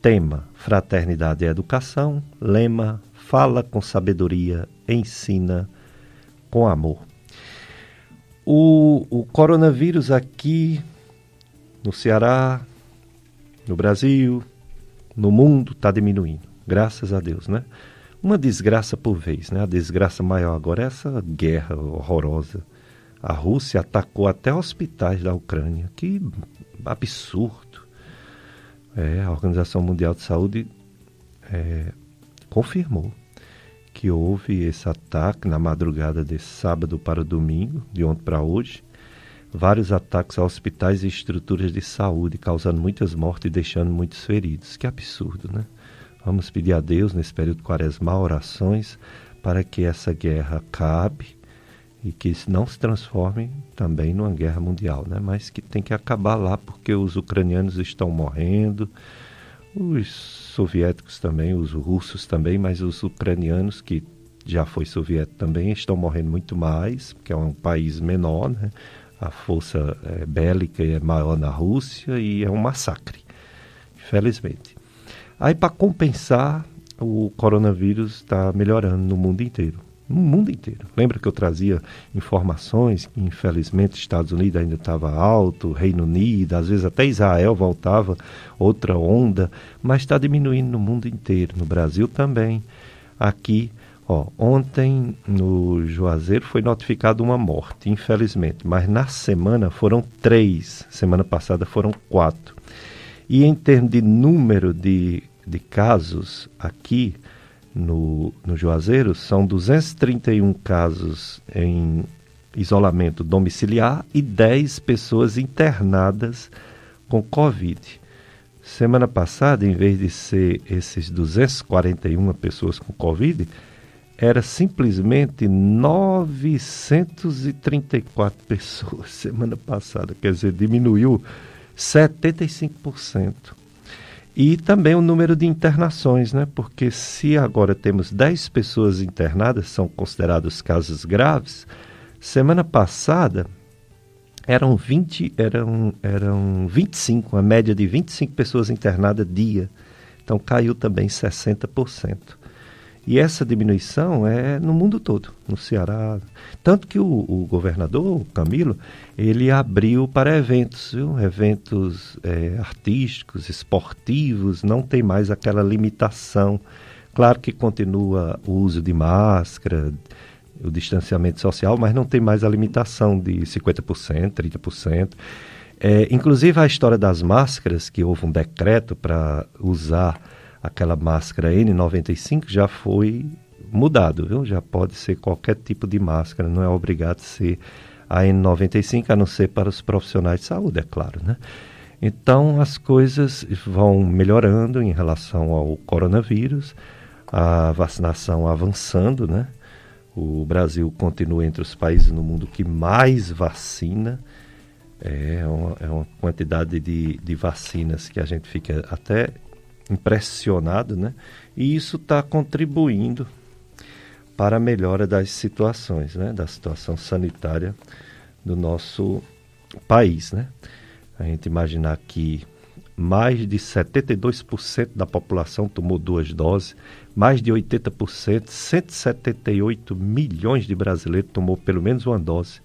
Tema: Fraternidade e Educação. Lema: Fala com sabedoria, ensina com amor. O, o coronavírus aqui no Ceará, no Brasil, no mundo está diminuindo, graças a Deus, né? Uma desgraça por vez, né? A desgraça maior agora é essa guerra horrorosa. A Rússia atacou até hospitais da Ucrânia. Que absurdo. É, a Organização Mundial de Saúde é, confirmou que houve esse ataque na madrugada de sábado para domingo, de ontem para hoje. Vários ataques a hospitais e estruturas de saúde, causando muitas mortes e deixando muitos feridos. Que absurdo, né? Vamos pedir a Deus, nesse período quaresmal, orações para que essa guerra acabe e que não se transforme também numa guerra mundial, né? Mas que tem que acabar lá porque os ucranianos estão morrendo, os soviéticos também, os russos também, mas os ucranianos, que já foi soviético também, estão morrendo muito mais, porque é um país menor, né? a força é, bélica é maior na Rússia e é um massacre, infelizmente. Aí, para compensar, o coronavírus está melhorando no mundo inteiro no mundo inteiro. Lembra que eu trazia informações que, infelizmente, Estados Unidos ainda estava alto, Reino Unido, às vezes até Israel voltava outra onda, mas está diminuindo no mundo inteiro, no Brasil também. Aqui, ó, ontem no Juazeiro foi notificada uma morte, infelizmente, mas na semana foram três, semana passada foram quatro. E em termos de número de, de casos aqui, no, no Juazeiro são 231 casos em isolamento domiciliar e 10 pessoas internadas com Covid. Semana passada, em vez de ser esses 241 pessoas com Covid, era simplesmente 934 pessoas semana passada, quer dizer, diminuiu 75%. E também o número de internações, né? Porque se agora temos 10 pessoas internadas, são considerados casos graves, semana passada eram 20, eram, eram 25, a média de 25 pessoas internadas dia. Então caiu também 60%. E essa diminuição é no mundo todo, no Ceará. Tanto que o, o governador, Camilo, ele abriu para eventos, viu? eventos é, artísticos, esportivos, não tem mais aquela limitação. Claro que continua o uso de máscara, o distanciamento social, mas não tem mais a limitação de 50%, 30%. É, inclusive a história das máscaras, que houve um decreto para usar aquela máscara N95 já foi mudado, viu? Já pode ser qualquer tipo de máscara, não é obrigado a ser a N95, a não ser para os profissionais de saúde, é claro, né? Então as coisas vão melhorando em relação ao coronavírus, a vacinação avançando, né? O Brasil continua entre os países no mundo que mais vacina. É uma, é uma quantidade de, de vacinas que a gente fica até impressionado, né? E isso está contribuindo para a melhora das situações, né? Da situação sanitária do nosso país, né? A gente imaginar que mais de 72% da população tomou duas doses, mais de 80%, 178 milhões de brasileiros tomou pelo menos uma dose.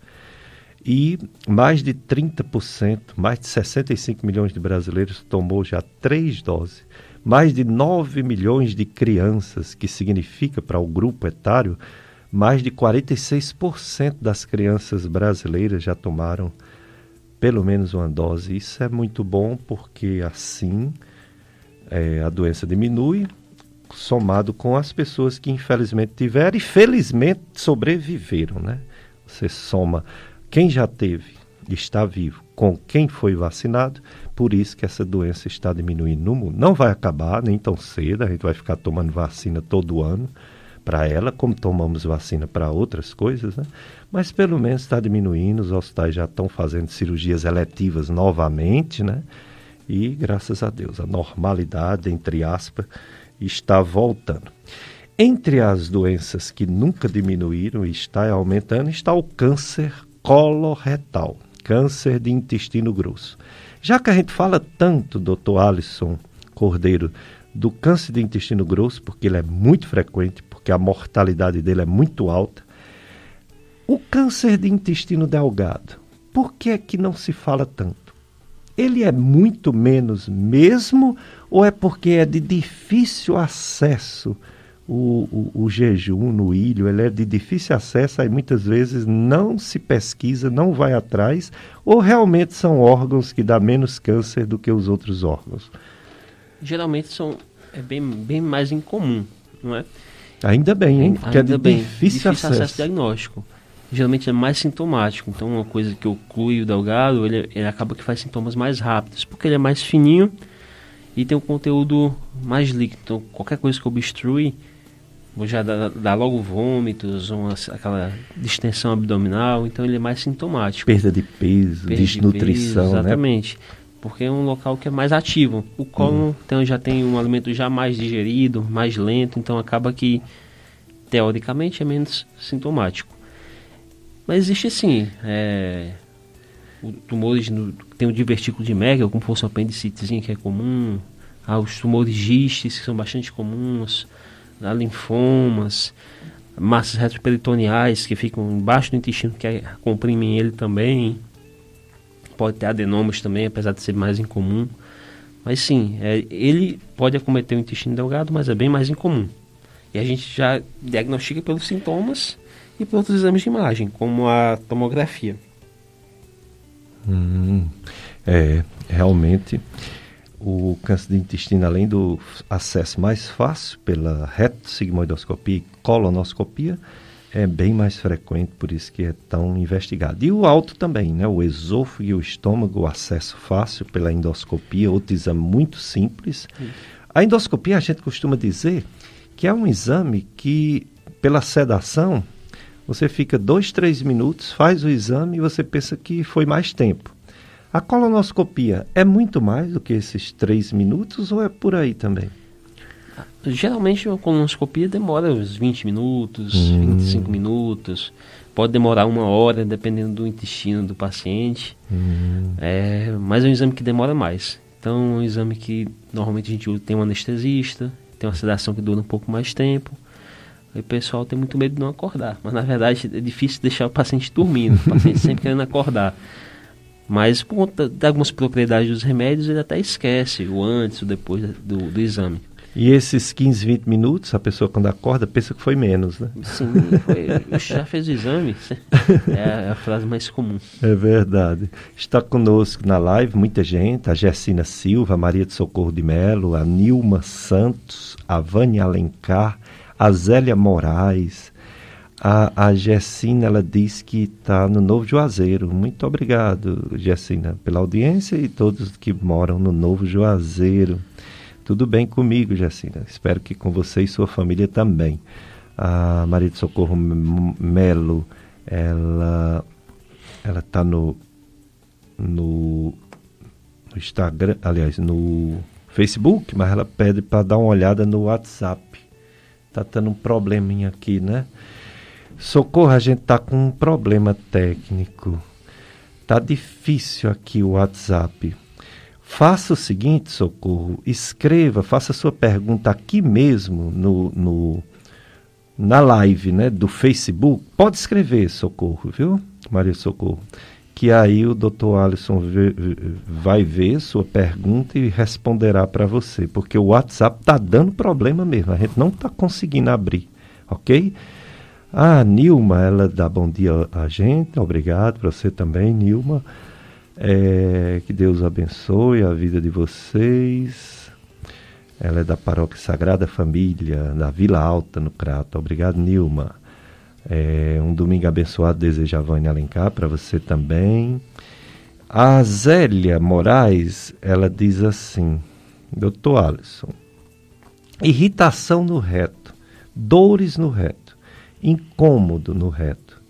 E mais de 30%, mais de 65 milhões de brasileiros tomou já três doses mais de 9 milhões de crianças, que significa para o grupo etário, mais de 46% das crianças brasileiras já tomaram pelo menos uma dose. Isso é muito bom porque assim é, a doença diminui, somado com as pessoas que infelizmente tiveram e felizmente sobreviveram, né? Você soma quem já teve está vivo com quem foi vacinado, por isso que essa doença está diminuindo no mundo. Não vai acabar nem tão cedo, a gente vai ficar tomando vacina todo ano para ela, como tomamos vacina para outras coisas, né? Mas pelo menos está diminuindo, os hospitais já estão fazendo cirurgias eletivas novamente, né? E graças a Deus, a normalidade, entre aspas, está voltando. Entre as doenças que nunca diminuíram e está aumentando, está o câncer coloretal, câncer de intestino grosso. Já que a gente fala tanto, doutor Alisson Cordeiro, do câncer de intestino grosso, porque ele é muito frequente, porque a mortalidade dele é muito alta, o câncer de intestino delgado, por que é que não se fala tanto? Ele é muito menos mesmo ou é porque é de difícil acesso o, o, o, jejum no ilho ele é de difícil acesso, aí muitas vezes não se pesquisa, não vai atrás, ou realmente são órgãos que dão menos câncer do que os outros órgãos? Geralmente são é bem, bem mais incomum, não é? Ainda bem, hein? Porque Ainda é de bem, difícil, difícil acesso. acesso diagnóstico. Geralmente é mais sintomático. Então, uma coisa que oclui o delgado, ele, ele acaba que faz sintomas mais rápidos, porque ele é mais fininho e tem um conteúdo mais líquido. Então, qualquer coisa que obstrui, já dá, dá logo vômitos, uma, aquela distensão abdominal, então ele é mais sintomático. Perda de peso, Perda desnutrição, de peso, né? exatamente. Né? Porque é um local que é mais ativo. O colo hum. então, já tem um alimento já mais digerido, mais lento, então acaba que, teoricamente, é menos sintomático. Mas existe sim, é, tumores, no, tem o divertículo de Merkel, como fosse apendicitezinho que é comum, há os tumores gistes, que são bastante comuns, né, linfomas, massas retroperitoneais que ficam embaixo do intestino que comprimem ele também. Pode ter adenomas também, apesar de ser mais incomum. Mas sim, é, ele pode acometer o intestino delgado, mas é bem mais incomum. E a gente já diagnostica pelos sintomas e por outros exames de imagem, como a tomografia. Hum, é, realmente o câncer de intestino, além do acesso mais fácil pela reto-sigmoidoscopia e colonoscopia, é bem mais frequente, por isso que é tão investigado. E o alto também, né? O esôfago e o estômago, o acesso fácil pela endoscopia, outro exame muito simples. A endoscopia, a gente costuma dizer que é um exame que, pela sedação, você fica dois, três minutos, faz o exame e você pensa que foi mais tempo. A colonoscopia é muito mais do que esses três minutos ou é por aí também? Geralmente a colonoscopia demora uns 20 minutos, hum. 25 minutos. Pode demorar uma hora, dependendo do intestino do paciente. Hum. É, mas é um exame que demora mais. Então, é um exame que normalmente a gente tem um anestesista, tem uma sedação que dura um pouco mais tempo. Aí o pessoal tem muito medo de não acordar. Mas, na verdade, é difícil deixar o paciente dormindo. O paciente sempre querendo acordar. Mas, por conta de algumas propriedades dos remédios, ele até esquece o antes, o depois do, do exame. E esses 15, 20 minutos, a pessoa quando acorda pensa que foi menos, né? Sim, foi, já fez o exame, é a frase mais comum. É verdade. Está conosco na live muita gente, a Gessina Silva, a Maria de Socorro de Melo, a Nilma Santos, a Vânia Alencar, a Zélia Moraes, a, a Gessina, ela diz que está no Novo Juazeiro. Muito obrigado, Gessina, pela audiência e todos que moram no Novo Juazeiro. Tudo bem comigo, Jacina. Espero que com você e sua família também. A Maria de Socorro Melo, ela ela está no, no no Instagram, aliás, no Facebook, mas ela pede para dar uma olhada no WhatsApp. Tá tendo um probleminha aqui, né? Socorro, a gente tá com um problema técnico. Tá difícil aqui o WhatsApp. Faça o seguinte, Socorro, escreva, faça sua pergunta aqui mesmo no, no, na live né, do Facebook. Pode escrever, Socorro, viu, Maria Socorro? Que aí o doutor Alisson vai ver sua pergunta e responderá para você, porque o WhatsApp está dando problema mesmo, a gente não está conseguindo abrir, ok? Ah, Nilma, ela dá bom dia a gente, obrigado para você também, Nilma. É, que Deus abençoe a vida de vocês. Ela é da Paróquia Sagrada Família, da Vila Alta, no Crato. Obrigado, Nilma. É, um domingo abençoado deseja a Vânia Alencar para você também. A Zélia Moraes, ela diz assim, doutor Alisson, irritação no reto, dores no reto, incômodo no reto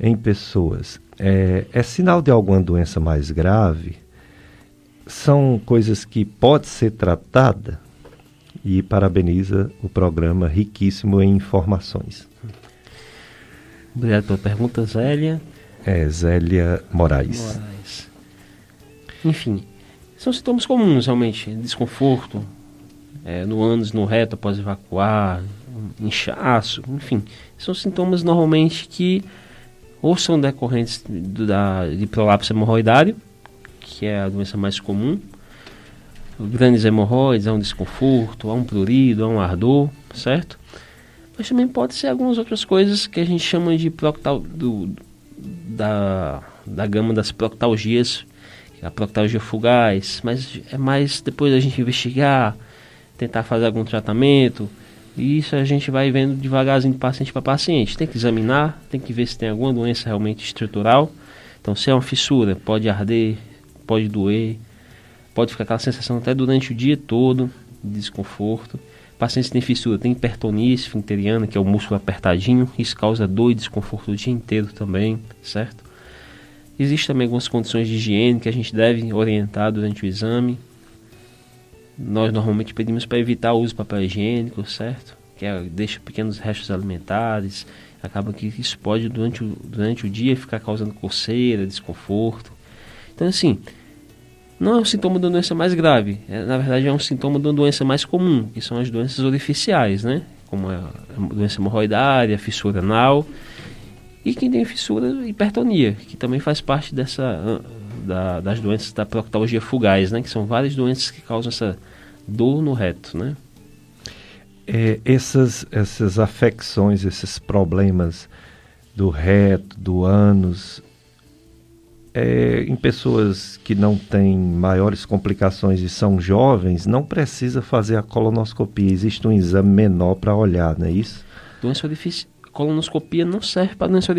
em pessoas é, é sinal de alguma doença mais grave, são coisas que pode ser tratada e parabeniza o programa riquíssimo em informações. Obrigado pela pergunta, Zélia. É, Zélia Moraes. Moraes. Enfim, são sintomas comuns realmente, desconforto, é, no ânus, no reto após evacuar, inchaço, enfim, são sintomas normalmente que ou são decorrentes do, da, de prolapso hemorroidário, que é a doença mais comum. Grandes hemorroides, há um desconforto, há um prurido, há um ardor, certo? Mas também pode ser algumas outras coisas que a gente chama de proctal, do, da, da gama das proctalgias, é a proctalgia fugaz, mas é mais depois da gente investigar, tentar fazer algum tratamento, e isso a gente vai vendo devagarzinho de paciente para paciente. Tem que examinar, tem que ver se tem alguma doença realmente estrutural. Então, se é uma fissura, pode arder, pode doer, pode ficar aquela sensação até durante o dia todo de desconforto. Pacientes que têm fissura, tem hipertonia esfinteriana, que é o músculo apertadinho, isso causa dor e desconforto o dia inteiro também, certo? Existem também algumas condições de higiene que a gente deve orientar durante o exame, nós normalmente pedimos para evitar o uso de papel higiênico, certo? Que é, deixa pequenos restos alimentares, acaba que isso pode durante o, durante o dia ficar causando coceira, desconforto. Então assim, não é um sintoma da doença mais grave, é, na verdade é um sintoma de uma doença mais comum, que são as doenças orificiais, né? Como a doença hemorroidária, fissura anal e quem tem fissura, hipertonia, que também faz parte dessa da, das doenças da proctalgia fugaz, né? Que são várias doenças que causam essa dor no reto, né? É, essas, essas afecções, esses problemas do reto, do ânus, é, em pessoas que não têm maiores complicações e são jovens, não precisa fazer a colonoscopia. Existe um exame menor para olhar, não é isso? Doença colonoscopia não serve para doença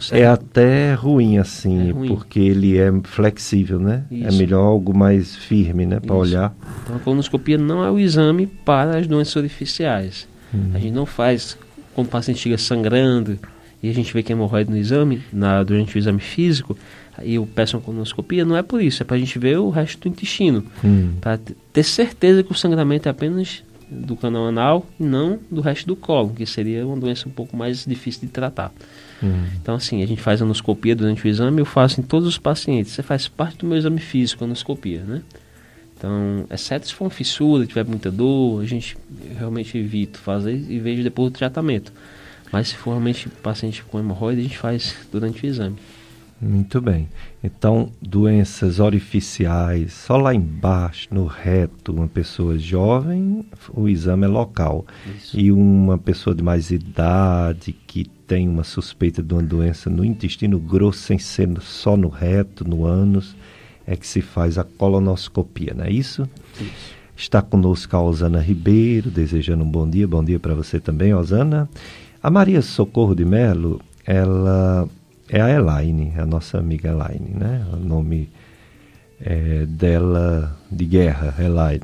serve. É até ruim assim, é ruim. porque ele é flexível, né? É Isso. É melhor algo mais firme, né, para olhar. Então a colonoscopia não é o exame para as doenças artificiais. Hum. A gente não faz quando o paciente chega sangrando e a gente vê que é hemorroide no exame, na, durante o exame físico, aí eu peço uma colonoscopia, não é por isso, é para a gente ver o resto do intestino. Hum. Para ter certeza que o sangramento é apenas do canal anal e não do resto do colo, que seria uma doença um pouco mais difícil de tratar. Hum. Então, assim, a gente faz anoscopia durante o exame, eu faço em todos os pacientes. Você faz parte do meu exame físico, anoscopia, né? Então, exceto se for uma fissura, tiver muita dor, a gente realmente evita fazer e vejo depois do tratamento. Mas se for realmente paciente com hemorroida, a gente faz durante o exame. Muito bem. Então, doenças orificiais, só lá embaixo, no reto, uma pessoa jovem, o exame é local. Isso. E uma pessoa de mais idade, que tem uma suspeita de uma doença no intestino grosso, sem ser só no reto, no ânus, é que se faz a colonoscopia, não é isso? Isso. Está conosco a Osana Ribeiro, desejando um bom dia. Bom dia para você também, Osana. A Maria Socorro de Melo, ela é a Elaine, a nossa amiga Elaine, né? O nome é, dela de guerra, Elaine.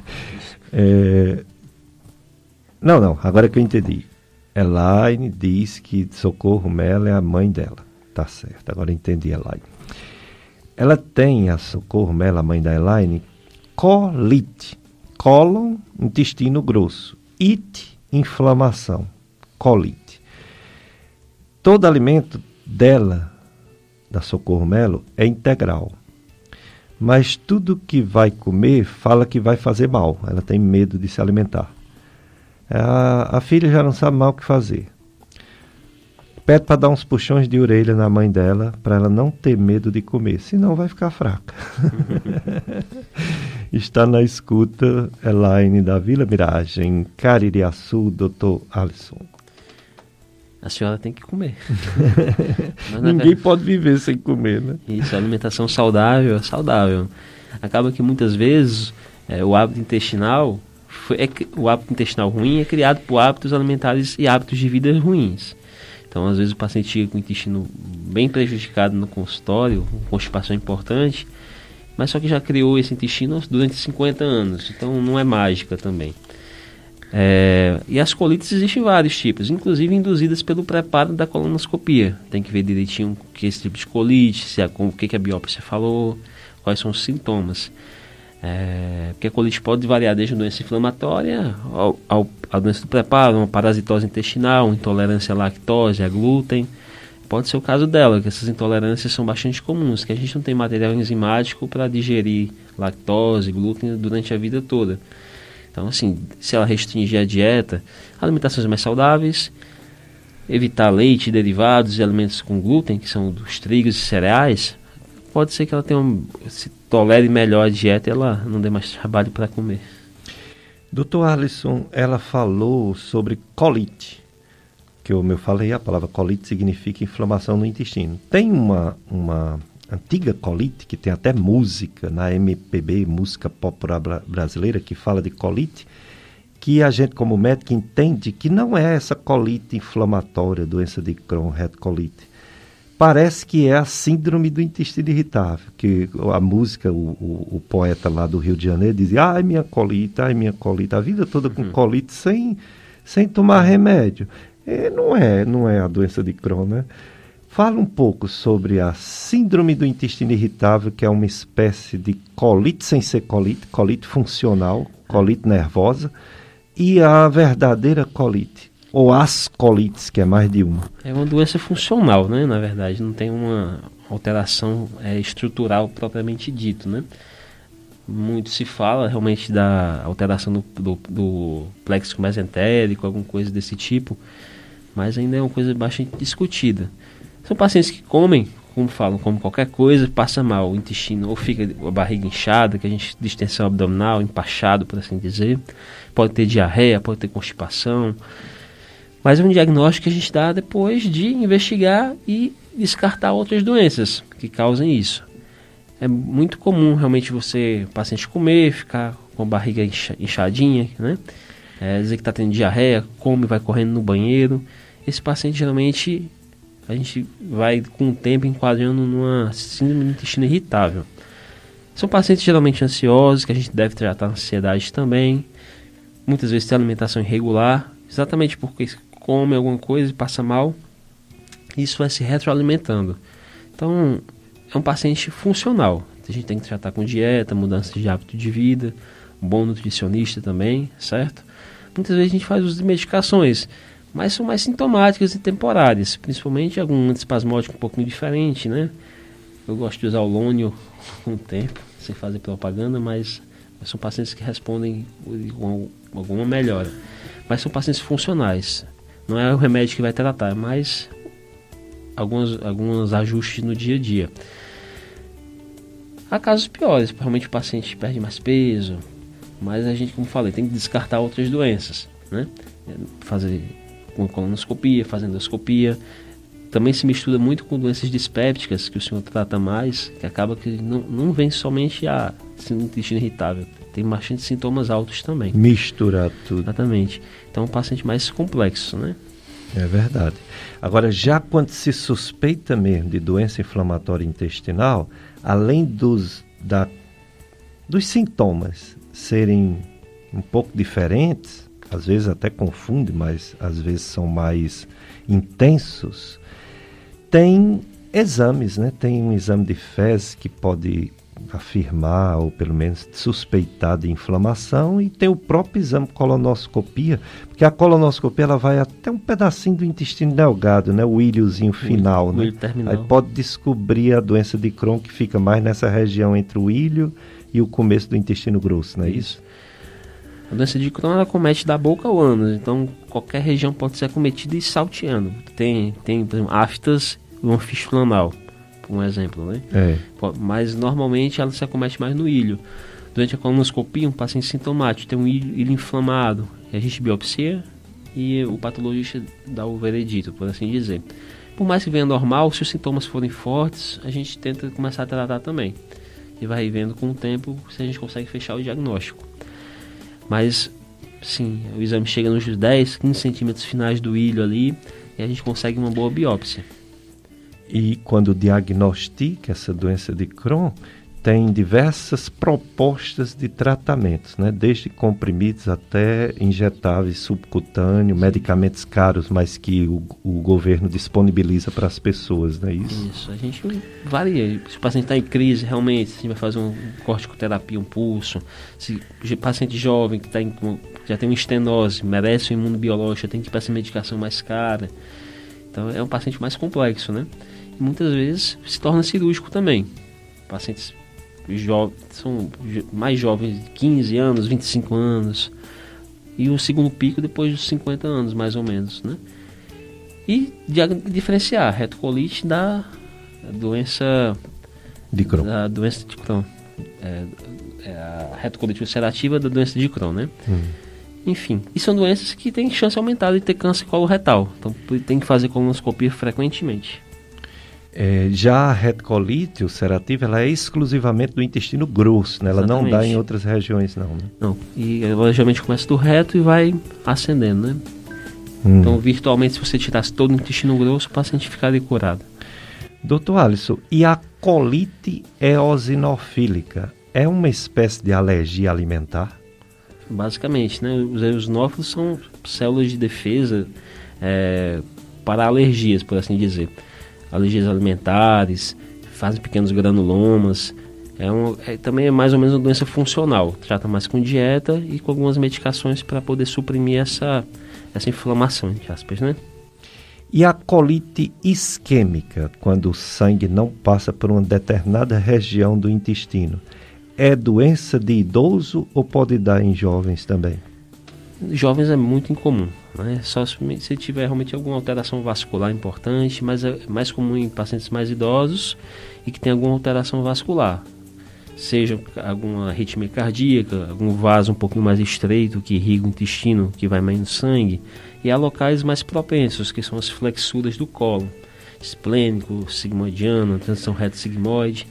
é, não, não, agora que eu entendi. Elaine diz que Socorro Mello é a mãe dela. Tá certo, agora entendi Elaine. Ela tem, a Socorro Mello, a mãe da Elaine, colite. Cólon, intestino grosso. It, inflamação. Colite. Todo alimento dela, da Socorro Melo, é integral. Mas tudo que vai comer fala que vai fazer mal. Ela tem medo de se alimentar. A, a filha já não sabe mal o que fazer. Pede para dar uns puxões de orelha na mãe dela, para ela não ter medo de comer, senão vai ficar fraca. Está na escuta Elaine da Vila Miragem, Caririaçu, doutor Alisson a senhora tem que comer. Ninguém pode viver sem comer, né? Isso, alimentação saudável é saudável. Acaba que muitas vezes é, o hábito intestinal, foi, é, o hábito intestinal ruim é criado por hábitos alimentares e hábitos de vida ruins. Então, às vezes o paciente chega com o intestino bem prejudicado no consultório, constipação importante, mas só que já criou esse intestino durante 50 anos, então não é mágica também. É, e as colites existem vários tipos, inclusive induzidas pelo preparo da colonoscopia. Tem que ver direitinho que é esse tipo de colite, se é, o que, que a biópsia falou, quais são os sintomas. É, porque a colite pode variar desde doença inflamatória ao, ao, a doença do preparo, uma parasitose intestinal, intolerância à lactose, a glúten. Pode ser o caso dela, que essas intolerâncias são bastante comuns, que a gente não tem material enzimático para digerir lactose, glúten durante a vida toda. Então, assim, se ela restringir a dieta, alimentações mais saudáveis, evitar leite, derivados e alimentos com glúten, que são dos trigos e cereais, pode ser que ela tenha um, se tolere melhor a dieta e ela não dê mais trabalho para comer. Doutor Alisson, ela falou sobre colite, que eu, eu falei, a palavra colite significa inflamação no intestino. Tem uma, uma antiga colite, que tem até música na MPB, música popular brasileira, que fala de colite, que a gente, como médico, entende que não é essa colite inflamatória, doença de Crohn, retocolite. Parece que é a síndrome do intestino irritável, que a música, o, o, o poeta lá do Rio de Janeiro dizia, ai minha colite, ai minha colite, a vida toda com uhum. colite sem, sem tomar remédio. E não é, não é a doença de Crohn, né? Fala um pouco sobre a síndrome do intestino irritável, que é uma espécie de colite sem ser colite, colite funcional, colite nervosa, e a verdadeira colite, ou as colites, que é mais de uma. É uma doença funcional, né? Na verdade, não tem uma alteração é, estrutural propriamente dito, né? Muito se fala realmente da alteração do, do, do plexo mesentérico, alguma coisa desse tipo, mas ainda é uma coisa bastante discutida. São pacientes que comem, como falam, como qualquer coisa, passa mal o intestino, ou fica a barriga inchada, que a gente distensão abdominal, empachado, por assim dizer. Pode ter diarreia, pode ter constipação. Mas é um diagnóstico que a gente dá depois de investigar e descartar outras doenças que causem isso. É muito comum realmente você, paciente comer, ficar com a barriga inchadinha, né? é, dizer que está tendo diarreia, come, vai correndo no banheiro. Esse paciente geralmente a gente vai com o tempo enquadrando numa síndrome do intestino irritável. São pacientes geralmente ansiosos, que a gente deve tratar a ansiedade também. Muitas vezes tem alimentação irregular, exatamente porque come alguma coisa e passa mal. Isso vai se retroalimentando. Então, é um paciente funcional. A gente tem que tratar com dieta, mudança de hábito de vida, bom nutricionista também, certo? Muitas vezes a gente faz uso de medicações, mas são mais sintomáticas e temporárias, principalmente algum antispasmódico um pouquinho diferente, né? Eu gosto de usar o Lônio com o tempo, sem fazer propaganda, mas são pacientes que respondem com alguma melhora. Mas são pacientes funcionais. Não é o remédio que vai tratar, é mais alguns, alguns ajustes no dia a dia. Há casos piores, realmente o paciente perde mais peso, mas a gente, como falei, tem que descartar outras doenças, né? Fazer com colonoscopia, fazer endoscopia. Também se mistura muito com doenças dispépticas, que o senhor trata mais, que acaba que não, não vem somente a intestino irritável, tem bastante sintomas altos também. Misturar tudo. Exatamente. Então é um paciente mais complexo, né? É verdade. Agora, já quando se suspeita mesmo de doença inflamatória intestinal, além dos, da, dos sintomas serem um pouco diferentes, às vezes até confunde, mas às vezes são mais intensos, tem exames, né? Tem um exame de fezes que pode afirmar ou pelo menos suspeitar de inflamação e tem o próprio exame colonoscopia, porque a colonoscopia ela vai até um pedacinho do intestino delgado, né, o ilhozinho final, o, né? O Aí pode descobrir a doença de Crohn que fica mais nessa região entre o ilho e o começo do intestino grosso, não é isso? isso? A doença de Crohn ela comete da boca ao ânus, então qualquer região pode ser acometida e salteando. Tem, tem por exemplo, aftas e uma fístula anal um exemplo, né? É. Mas normalmente ela se acomete mais no ilho. Durante a colonoscopia, um paciente sintomático tem um ilho, ilho inflamado, a gente biopsia e o patologista dá o veredito, por assim dizer. Por mais que venha normal, se os sintomas forem fortes, a gente tenta começar a tratar também. E vai vendo com o tempo se a gente consegue fechar o diagnóstico. Mas, sim, o exame chega nos 10, 15 centímetros finais do ilho ali e a gente consegue uma boa biópsia. E quando diagnostica essa doença de Crohn, tem diversas propostas de tratamentos, né? desde comprimidos até injetáveis subcutâneos, medicamentos caros, mas que o, o governo disponibiliza para as pessoas, não é isso? Isso, a gente varia. Se o paciente está em crise, realmente, gente vai fazer um corticoterapia, um pulso. Se o paciente jovem que tá em, já tem uma estenose, merece um imunobiológico, tem que para essa medicação mais cara. Então é um paciente mais complexo, né? muitas vezes se torna cirúrgico também. Pacientes jovens, são mais jovens, 15 anos, 25 anos. E o segundo pico depois dos 50 anos, mais ou menos, né? E diferenciar retocolite da doença de Crohn. Da doença de Crohn. É, é a retocolite ulcerativa da doença de Crohn, né? Hum. Enfim, e são doenças que têm chance aumentada de ter câncer coloretal. Então tem que fazer colonoscopia frequentemente. É, já a retocolite ulcerativa ela é exclusivamente do intestino grosso, né? ela Exatamente. não dá em outras regiões não. Né? Não, e ela geralmente começa do reto e vai ascendendo, né? Hum. Então, virtualmente, se você tirasse todo o intestino grosso, o paciente ficaria curado. Doutor Alisson, e a colite eosinofílica é uma espécie de alergia alimentar? Basicamente, né? Os eosinófilos são células de defesa é, para alergias, por assim dizer alergias alimentares, fazem pequenos granulomas. É, um, é também é mais ou menos uma doença funcional. Trata mais com dieta e com algumas medicações para poder suprimir essa, essa inflamação, entre aspas, né? E a colite isquêmica, quando o sangue não passa por uma determinada região do intestino, é doença de idoso ou pode dar em jovens também? Jovens é muito incomum. Né? Só se tiver realmente alguma alteração vascular importante, mas é mais comum em pacientes mais idosos e que tem alguma alteração vascular. Seja alguma arritmia cardíaca, algum vaso um pouquinho mais estreito que irriga o intestino, que vai mais no sangue. E há locais mais propensos, que são as flexuras do colo, esplênico, sigmoidiano, transição reto-sigmoide,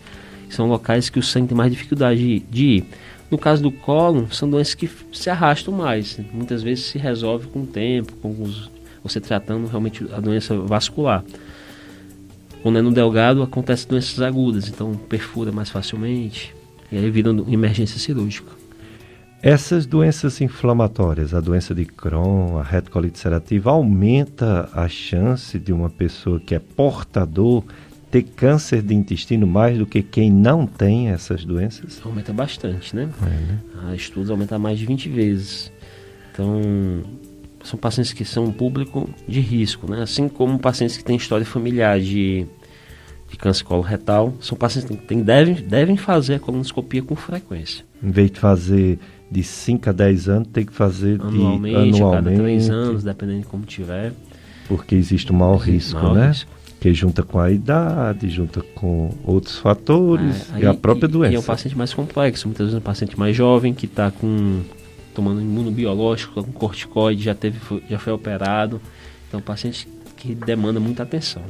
que são locais que o sangue tem mais dificuldade de ir. No caso do colo, são doenças que se arrastam mais. Muitas vezes se resolve com o tempo, com os, você tratando realmente a doença vascular. Quando é no delgado, acontecem doenças agudas, então perfura mais facilmente, e aí vira emergência cirúrgica. Essas doenças inflamatórias, a doença de Crohn, a retocolite ulcerativa, aumenta a chance de uma pessoa que é portador ter câncer de intestino mais do que quem não tem essas doenças? Aumenta bastante, né? É, né? A estudos aumentam mais de 20 vezes. Então, são pacientes que são um público de risco, né? Assim como pacientes que têm história familiar de, de câncer coloretal, são pacientes que tem, devem, devem fazer a colonoscopia com frequência. Em vez de fazer de 5 a 10 anos, tem que fazer anualmente, de, anualmente. a cada 3 anos, dependendo de como tiver. Porque existe um maior risco, maior né? Risco que junta com a idade, junta com outros fatores é, e a própria e, doença. E é um paciente mais complexo, muitas vezes um paciente mais jovem que está com tomando imunobiológico, com corticoide, já teve, já foi operado, então um paciente que demanda muita atenção.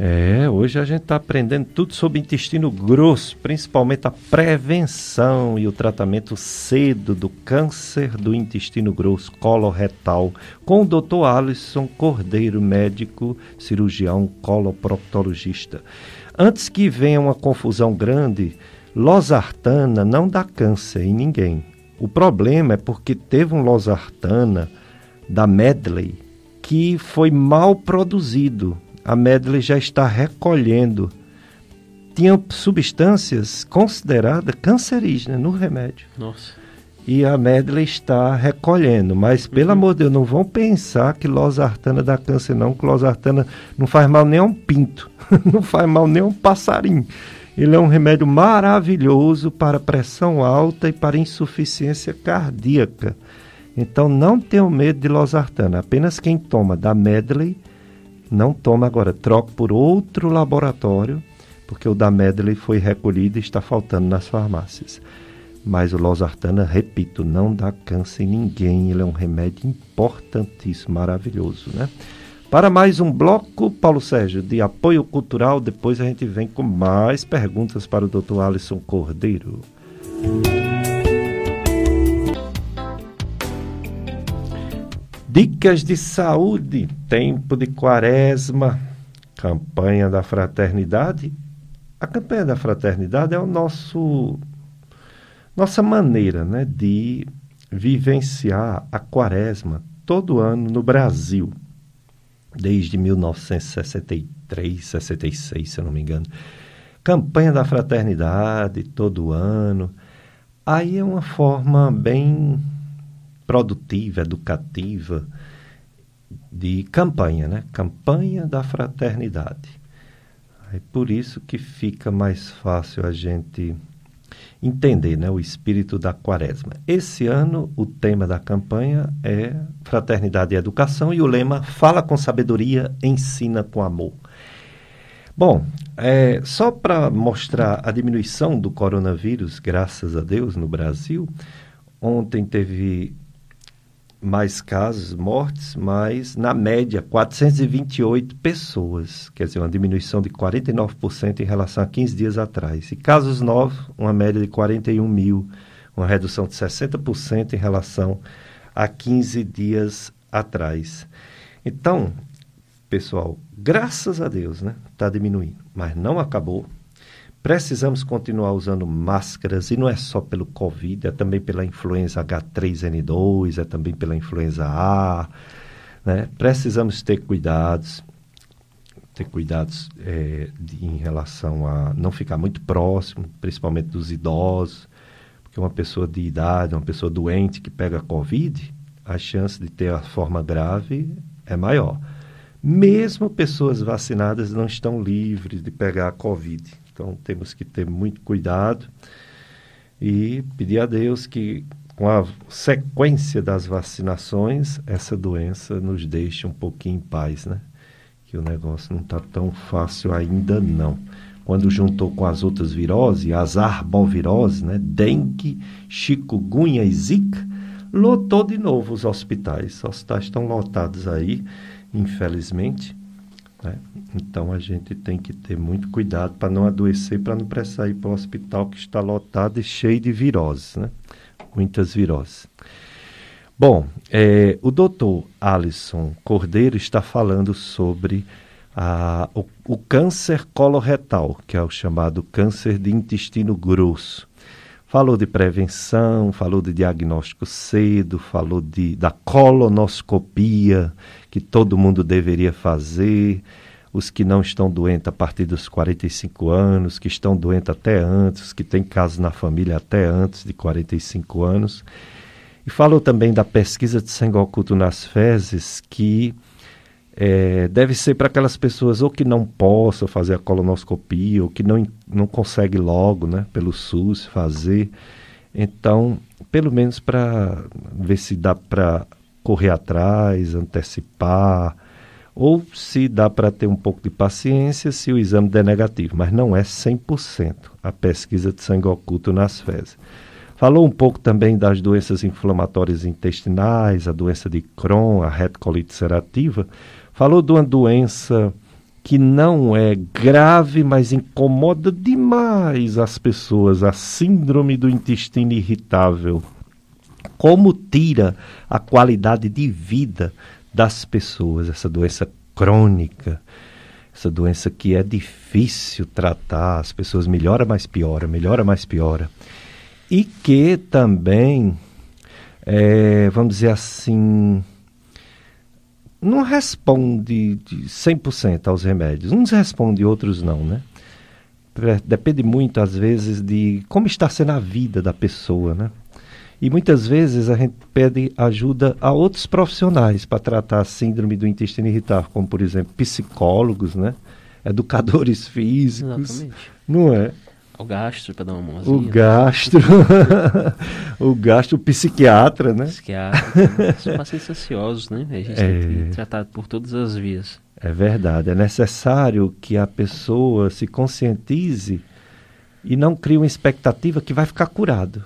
É, hoje a gente está aprendendo tudo sobre intestino grosso, principalmente a prevenção e o tratamento cedo do câncer do intestino grosso coloretal, com o Dr. Alisson Cordeiro, médico, cirurgião coloproctologista. Antes que venha uma confusão grande, losartana não dá câncer em ninguém. O problema é porque teve um losartana da Medley que foi mal produzido a Medley já está recolhendo. Tinha substâncias consideradas cancerígenas no remédio. Nossa. E a Medley está recolhendo. Mas, pelo uhum. amor de Deus, não vão pensar que losartana dá câncer, não. Que losartana não faz mal nem a um pinto. não faz mal nem a um passarinho. Ele é um remédio maravilhoso para pressão alta e para insuficiência cardíaca. Então não tenham medo de losartana. Apenas quem toma da Medley não toma agora, troque por outro laboratório, porque o da Medley foi recolhido e está faltando nas farmácias. Mas o losartana, repito, não dá câncer em ninguém, ele é um remédio importantíssimo, maravilhoso, né? Para mais um bloco, Paulo Sérgio, de apoio cultural, depois a gente vem com mais perguntas para o Dr. Alisson Cordeiro. Dicas de saúde, tempo de quaresma, campanha da fraternidade. A campanha da fraternidade é o nosso nossa maneira, né, de vivenciar a quaresma todo ano no Brasil, desde 1963, 66, se eu não me engano. Campanha da fraternidade todo ano. Aí é uma forma bem produtiva, educativa, de campanha, né? Campanha da fraternidade. É por isso que fica mais fácil a gente entender né, o espírito da quaresma. Esse ano, o tema da campanha é Fraternidade e Educação e o lema Fala com sabedoria, ensina com amor. Bom, é, só para mostrar a diminuição do coronavírus, graças a Deus, no Brasil, ontem teve mais casos, mortes, mas na média 428 pessoas, quer dizer, uma diminuição de 49% em relação a 15 dias atrás. E casos novos, uma média de 41 mil, uma redução de 60% em relação a 15 dias atrás. Então, pessoal, graças a Deus, né, está diminuindo, mas não acabou. Precisamos continuar usando máscaras e não é só pelo Covid, é também pela influenza H3N2, é também pela influenza A. Né? Precisamos ter cuidados, ter cuidados é, de, em relação a não ficar muito próximo, principalmente dos idosos, porque uma pessoa de idade, uma pessoa doente que pega Covid, a chance de ter a forma grave é maior. Mesmo pessoas vacinadas não estão livres de pegar a Covid. Então temos que ter muito cuidado e pedir a Deus que, com a sequência das vacinações, essa doença nos deixe um pouquinho em paz, né? Que o negócio não está tão fácil ainda não. Quando juntou com as outras viroses, as arboviroses, né? Dengue, chikungunya e zika, lotou de novo os hospitais. Os hospitais estão lotados aí, infelizmente. Né? Então a gente tem que ter muito cuidado para não adoecer, para não precisar ir para o hospital que está lotado e cheio de viroses. Né? muitas viroses. Bom, é, o doutor Alisson Cordeiro está falando sobre a, o, o, câncer coloretal, que é o chamado câncer de intestino grosso. Falou de prevenção, falou de diagnóstico cedo, falou de, da colonoscopia, que todo mundo deveria fazer, os que não estão doentes a partir dos 45 anos, que estão doentes até antes, que têm casos na família até antes de 45 anos. E falou também da pesquisa de sangue oculto nas fezes, que é, deve ser para aquelas pessoas ou que não possam fazer a colonoscopia, ou que não, não consegue logo, né, pelo SUS, fazer. Então, pelo menos para ver se dá para correr atrás, antecipar, ou se dá para ter um pouco de paciência se o exame der negativo, mas não é 100% a pesquisa de sangue oculto nas fezes. Falou um pouco também das doenças inflamatórias intestinais, a doença de Crohn, a retocolite ulcerativa. Falou de uma doença que não é grave, mas incomoda demais as pessoas, a síndrome do intestino irritável. Como tira a qualidade de vida das pessoas, essa doença crônica, essa doença que é difícil tratar, as pessoas melhora, mais piora, melhora, mais piora. E que também, é, vamos dizer assim, não responde de 100% aos remédios. Uns respondem, outros não, né? Depende muito, às vezes, de como está sendo a vida da pessoa, né? E muitas vezes a gente pede ajuda a outros profissionais para tratar a síndrome do intestino irritável, como por exemplo psicólogos, né? educadores físicos. Exatamente. Não é? O gastro, para dar uma mãozinha. O gastro. o gastro, o psiquiatra, né? Psiquiatra. Né? São pacientes ansiosos, né? A gente é... tem que tratar por todas as vias. É verdade. É necessário que a pessoa se conscientize e não crie uma expectativa que vai ficar curado.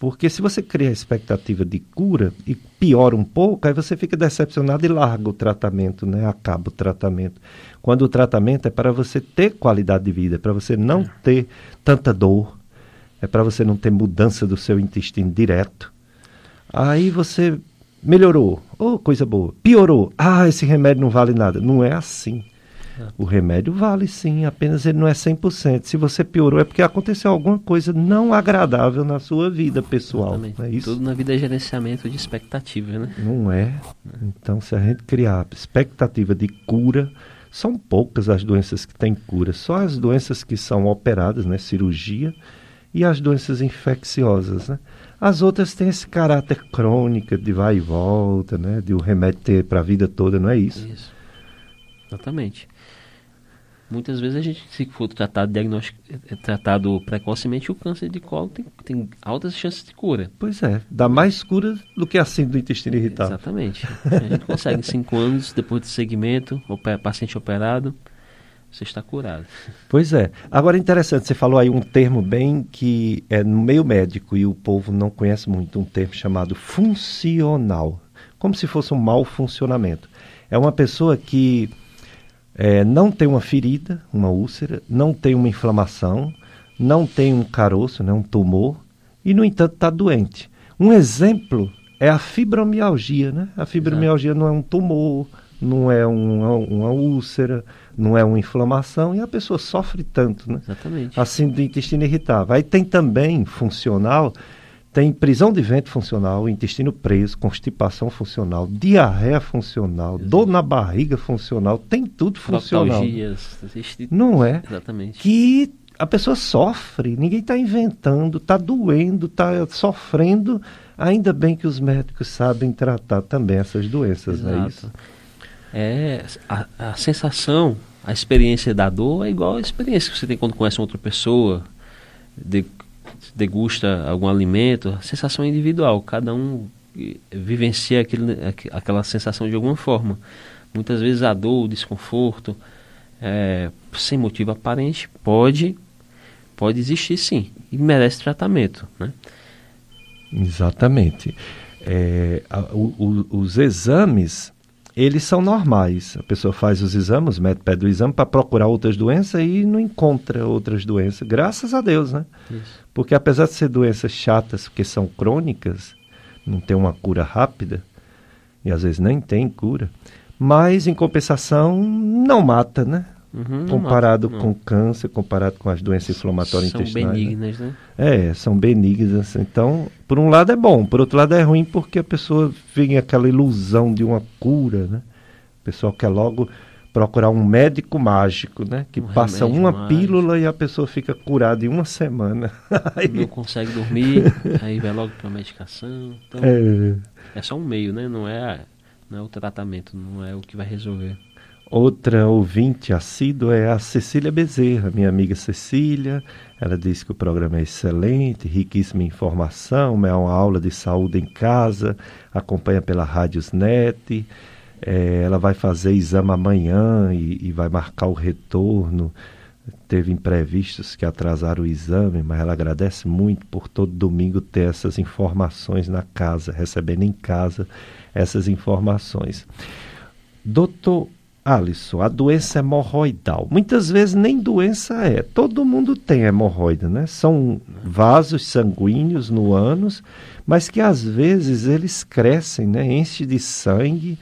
Porque se você cria a expectativa de cura e piora um pouco, aí você fica decepcionado e larga o tratamento, né? Acaba o tratamento. Quando o tratamento é para você ter qualidade de vida, é para você não é. ter tanta dor, é para você não ter mudança do seu intestino direto. Aí você melhorou, oh, coisa boa. Piorou, ah, esse remédio não vale nada. Não é assim. O remédio vale sim, apenas ele não é 100%. Se você piorou é porque aconteceu alguma coisa não agradável na sua vida pessoal. Exatamente. É isso? Tudo na vida é gerenciamento de expectativa, né? Não é. Então, se a gente criar expectativa de cura, são poucas as doenças que têm cura, só as doenças que são operadas, né, cirurgia, e as doenças infecciosas, né? As outras têm esse caráter crônico de vai e volta, né? De o remédio ter para a vida toda, não é isso? Isso. Exatamente. Muitas vezes a gente, se for tratado, diagnóstico, é, tratado precocemente, o câncer de colo tem, tem altas chances de cura. Pois é, dá mais cura do que a síndrome do intestino irritável. Exatamente. A gente consegue em cinco anos, depois de segmento, o paciente operado, você está curado. Pois é. Agora, interessante, você falou aí um termo bem que é no meio médico e o povo não conhece muito, um termo chamado funcional. Como se fosse um mau funcionamento. É uma pessoa que é, não tem uma ferida, uma úlcera, não tem uma inflamação, não tem um caroço, né, um tumor, e, no entanto, está doente. Um exemplo é a fibromialgia. Né? A fibromialgia Exato. não é um tumor, não é uma, uma, úlcera, não é uma inflamação, e a pessoa sofre tanto. Né? Exatamente. Assim, do intestino irritável. Aí tem também funcional tem prisão de ventre funcional, intestino preso, constipação funcional, diarreia funcional, Exato. dor na barriga funcional, tem tudo funcional. Não é? Exatamente. Que a pessoa sofre, ninguém está inventando, está doendo, está sofrendo. Ainda bem que os médicos sabem tratar também essas doenças, Exato. não é isso? É, a, a sensação, a experiência da dor é igual a experiência que você tem quando conhece outra pessoa, de degusta algum alimento, sensação individual, cada um vivencia aquele, aquela sensação de alguma forma. Muitas vezes a dor, o desconforto, é, sem motivo aparente, pode, pode existir sim, e merece tratamento. Né? Exatamente. É, a, o, o, os exames eles são normais. A pessoa faz os exames, o médico pede o exame para procurar outras doenças e não encontra outras doenças. Graças a Deus, né? Isso. Porque apesar de ser doenças chatas, porque são crônicas, não tem uma cura rápida, e às vezes nem tem cura, mas em compensação não mata, né? Uhum, comparado mata, com câncer, comparado com as doenças inflamatórias são intestinais. São né? benignas, né? né? É, são benignas. Então, por um lado é bom, por outro lado é ruim porque a pessoa vem aquela ilusão de uma cura, né? O pessoal quer logo procurar um médico mágico, né? Que um passa uma mágico. pílula e a pessoa fica curada em uma semana. aí... Não consegue dormir, aí vai logo para a medicação. Então, é... é só um meio, né? Não é, não é o tratamento, não é o que vai resolver. Outra ouvinte assídua é a Cecília Bezerra, minha amiga Cecília. Ela diz que o programa é excelente, riquíssima informação, é uma aula de saúde em casa, acompanha pela Rádios Net. É, ela vai fazer exame amanhã e, e, vai marcar o retorno. Teve imprevistos que atrasaram o exame, mas ela agradece muito por todo domingo ter essas informações na casa, recebendo em casa essas informações. Doutor Alisson, a doença hemorroidal. Muitas vezes nem doença é. Todo mundo tem hemorroida, né? São vasos sanguíneos no ânus, mas que às vezes eles crescem, né? Enche de sangue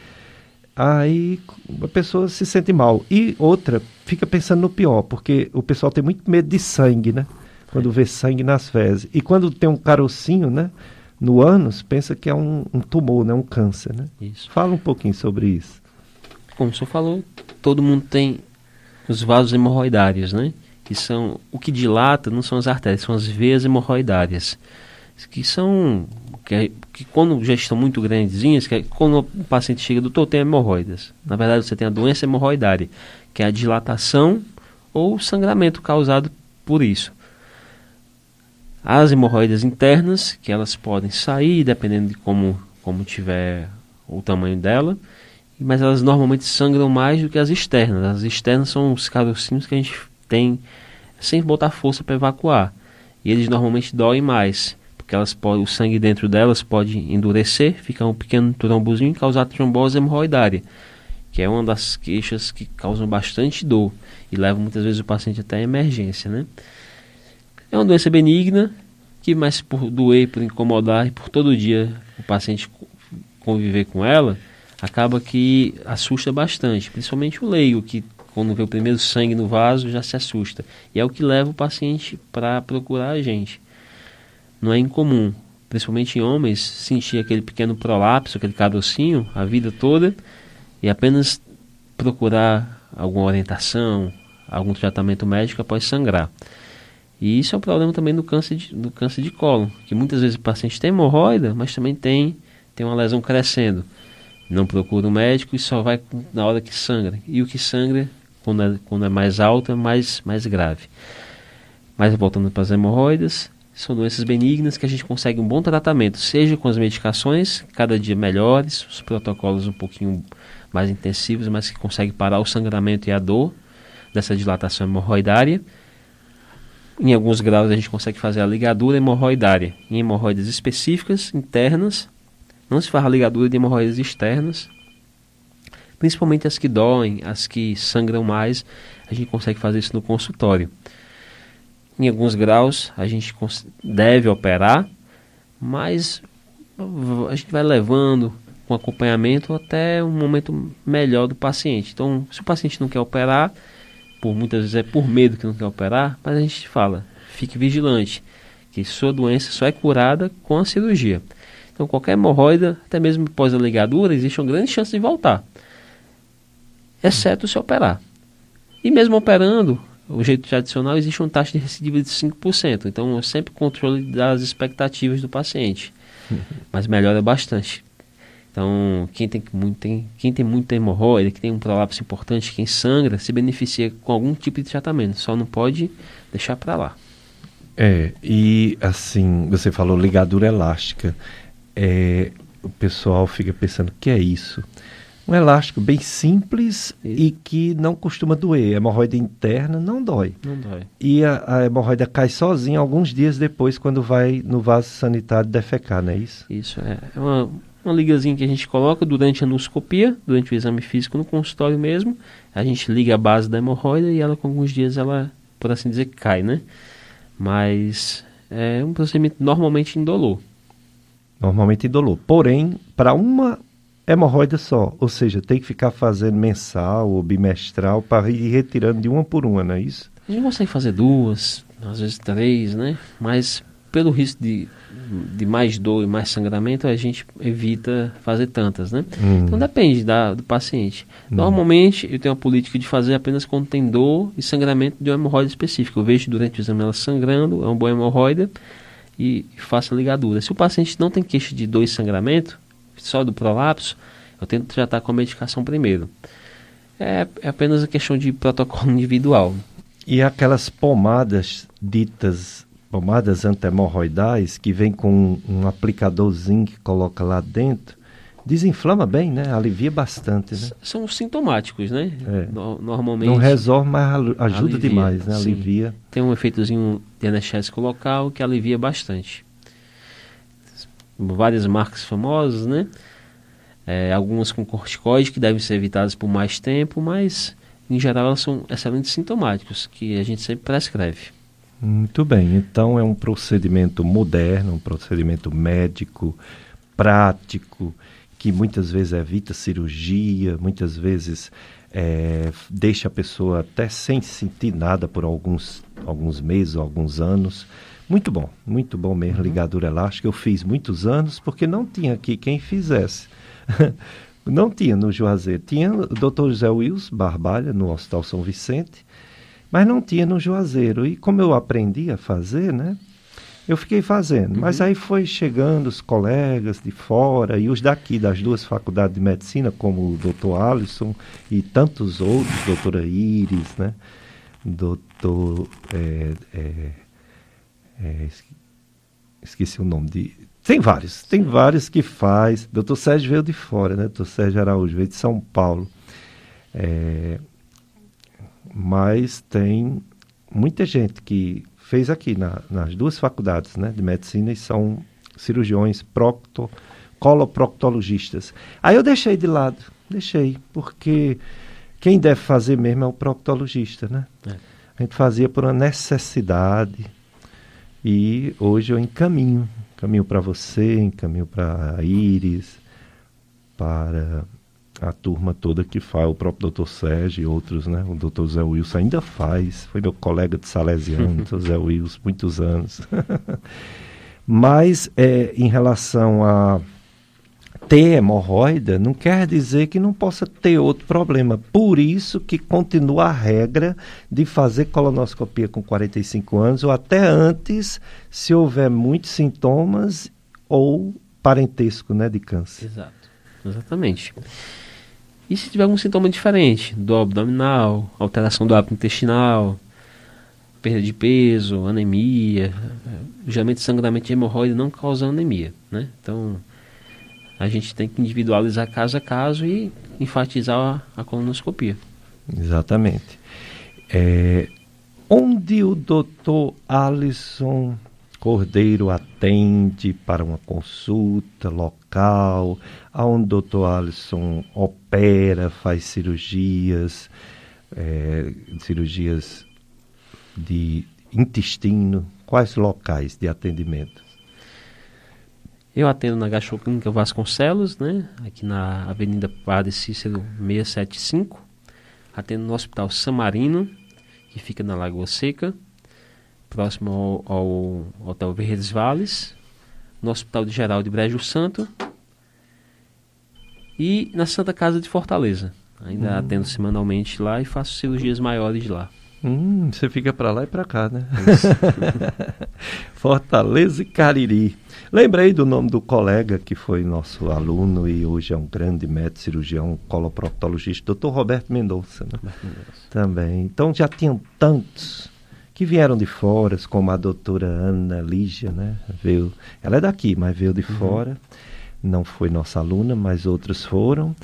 aí a pessoa se sente mal. E outra, fica pensando no pior, porque o pessoal tem muito medo de sangue, né? Quando vê sangue nas fezes. E quando tem um carocinho, né? No ânus, pensa que é um, um tumor, né? Um câncer, né? Isso. Fala um pouquinho sobre isso. Como o senhor falou, todo mundo tem os vasos hemorroidários, né? Que são, o que dilata não são as artérias, são as veias hemorroidárias. Que são que, é, que quando já estão muito grandezinhas, que é, quando o paciente chega, doutor, tem hemorroidas. Na verdade, você tem a doença hemorroidária, que é a dilatação ou sangramento causado por isso. As hemorroidas internas, que elas podem sair, dependendo de como, como tiver o tamanho dela, mas elas normalmente sangram mais do que as externas. As externas são os carocinhos que a gente tem sem botar força para evacuar. E eles normalmente doem mais porque elas podem, o sangue dentro delas pode endurecer, ficar um pequeno trombozinho e causar trombose hemorroidária, que é uma das queixas que causam bastante dor e levam muitas vezes o paciente até a emergência, né? É uma doença benigna que, mais por doer, por incomodar e por todo dia o paciente conviver com ela, acaba que assusta bastante, principalmente o leigo que quando vê o primeiro sangue no vaso já se assusta. E é o que leva o paciente para procurar a gente. Não é incomum, principalmente em homens, sentir aquele pequeno prolapso, aquele carocinho a vida toda e apenas procurar alguma orientação, algum tratamento médico após sangrar. E isso é um problema também do câncer de, do câncer de colo, que muitas vezes o paciente tem hemorroida, mas também tem, tem uma lesão crescendo. Não procura o médico e só vai na hora que sangra. E o que sangra, quando é, quando é mais alto, é mais, mais grave. Mas voltando para as hemorroidas, são doenças benignas que a gente consegue um bom tratamento, seja com as medicações, cada dia melhores, os protocolos um pouquinho mais intensivos, mas que consegue parar o sangramento e a dor dessa dilatação hemorroidária. Em alguns graus a gente consegue fazer a ligadura hemorroidária em hemorroidas específicas, internas. Não se faz a ligadura de hemorroidas externas, principalmente as que doem, as que sangram mais, a gente consegue fazer isso no consultório. Em alguns graus a gente deve operar, mas a gente vai levando com acompanhamento até um momento melhor do paciente. Então, se o paciente não quer operar, por muitas vezes é por medo que não quer operar, mas a gente fala, fique vigilante, que sua doença só é curada com a cirurgia. Então, qualquer hemorroida, até mesmo após a ligadura, existe uma grande chance de voltar, exceto se operar. E mesmo operando, o jeito tradicional existe uma taxa de recidiva de 5%. Então, eu sempre controle das expectativas do paciente. Uhum. Mas melhora bastante. Então, quem tem muito, tem, quem tem muita hemorroida, que tem um prolapso importante, quem sangra, se beneficia com algum tipo de tratamento. Só não pode deixar para lá. É, e assim, você falou ligadura elástica. É, o pessoal fica pensando, o que é isso? Um elástico bem simples e que não costuma doer. A hemorroida interna não dói. Não dói. E a, a hemorroida cai sozinha alguns dias depois, quando vai no vaso sanitário defecar, não é isso? Isso, é. é uma, uma ligazinha que a gente coloca durante a endoscopia, durante o exame físico no consultório mesmo. A gente liga a base da hemorroida e ela com alguns dias ela, por assim dizer, cai, né? Mas é um procedimento normalmente indolor. Normalmente indolor. Porém, para uma hemorroida só, ou seja, tem que ficar fazendo mensal ou bimestral para ir retirando de uma por uma, não é isso? A gente consegue fazer duas, às vezes três, né? Mas pelo risco de, de mais dor e mais sangramento, a gente evita fazer tantas, né? Hum. Então depende da, do paciente. Hum. Normalmente eu tenho a política de fazer apenas quando tem dor e sangramento de uma hemorroida específica. Eu vejo durante o exame ela sangrando, é uma boa hemorroida e faço a ligadura. Se o paciente não tem queixa de dor e sangramento, só do prolapso, eu tento tratar com a medicação primeiro. É, é apenas a questão de protocolo individual. E aquelas pomadas ditas pomadas anti-hemorroidais que vem com um, aplicadorzinho que coloca lá dentro, desinflama bem, né? Alivia bastante, né? São sintomáticos, né? É. No, normalmente. Não resolve, mas ajuda alivia, demais, né? Alivia. Sim. Tem um efeitozinho de anestésico local que alivia bastante. Várias marcas famosas, né? É, algumas com corticoide que devem ser evitadas por mais tempo, mas em geral elas são excelentes sintomáticos que a gente sempre prescreve. Muito bem, então é um procedimento moderno, um procedimento médico, prático, que muitas vezes evita cirurgia, muitas vezes é, deixa a pessoa até sem sentir nada por alguns, alguns meses, alguns anos. Muito bom, muito bom mesmo, uhum. ligadura elástica. Eu fiz muitos anos porque não tinha aqui quem fizesse. não tinha no Juazeiro. Tinha o Dr. José Wills Barbalha, no Hospital São Vicente, mas não tinha no Juazeiro. E como eu aprendi a fazer, né? Eu fiquei fazendo. Uhum. Mas aí foi chegando os colegas de fora e os daqui, das duas faculdades de medicina, como o doutor Alisson e tantos outros, doutora Iris, né? Doutor. É, é, é, esqueci o nome de. Tem vários, tem vários que faz. Doutor Sérgio veio de fora, né? Doutor Sérgio Araújo veio de São Paulo. É, mas tem muita gente que fez aqui na, nas duas faculdades né, de medicina e são cirurgiões procto, coloproctologistas. Aí eu deixei de lado, deixei, porque quem deve fazer mesmo é o proctologista, né? É. A gente fazia por uma necessidade e hoje eu encaminho, encaminho para você, encaminho para a Iris, para a turma toda que faz, o próprio doutor Sérgio e outros, né? O doutor Zé Wilson ainda faz, foi meu colega de Salesiano, doutor Zé Wilson, muitos anos. Mas é, em relação a ter hemorroida, não quer dizer que não possa ter outro problema. Por isso que continua a regra de fazer colonoscopia com 45 anos ou até antes, se houver muitos sintomas ou parentesco né, de câncer. Exato, exatamente. E se tiver algum sintoma diferente, dor abdominal, alteração do hábito intestinal, perda de peso, anemia, geralmente sangramento de hemorroida não causa anemia, né? Então, a gente tem que individualizar caso a caso e enfatizar a, a colonoscopia. Exatamente. É, onde o doutor Alisson Cordeiro atende para uma consulta local, onde o doutor Alisson opera, faz cirurgias, é, cirurgias de intestino. Quais locais de atendimento? Eu atendo na Gastroclínica Vasconcelos, né? aqui na Avenida Padre Cícero 675. Atendo no Hospital Samarino, que fica na Lagoa Seca próximo ao, ao Hotel Verdes Vales, no Hospital de Geral de Brejo Santo e na Santa Casa de Fortaleza. Ainda hum. atendo semanalmente lá e faço cirurgias maiores lá. Hum, você fica para lá e para cá, né? Fortaleza e Cariri. Lembrei do nome do colega que foi nosso aluno e hoje é um grande médico cirurgião coloproctologista, doutor Roberto Mendonça, né? Roberto Mendonça. Também. Então já tinham tantos que vieram de fora, como a doutora Ana Lígia, né? Veio, ela é daqui, mas veio de uhum. fora. Não foi nossa aluna, mas outros foram.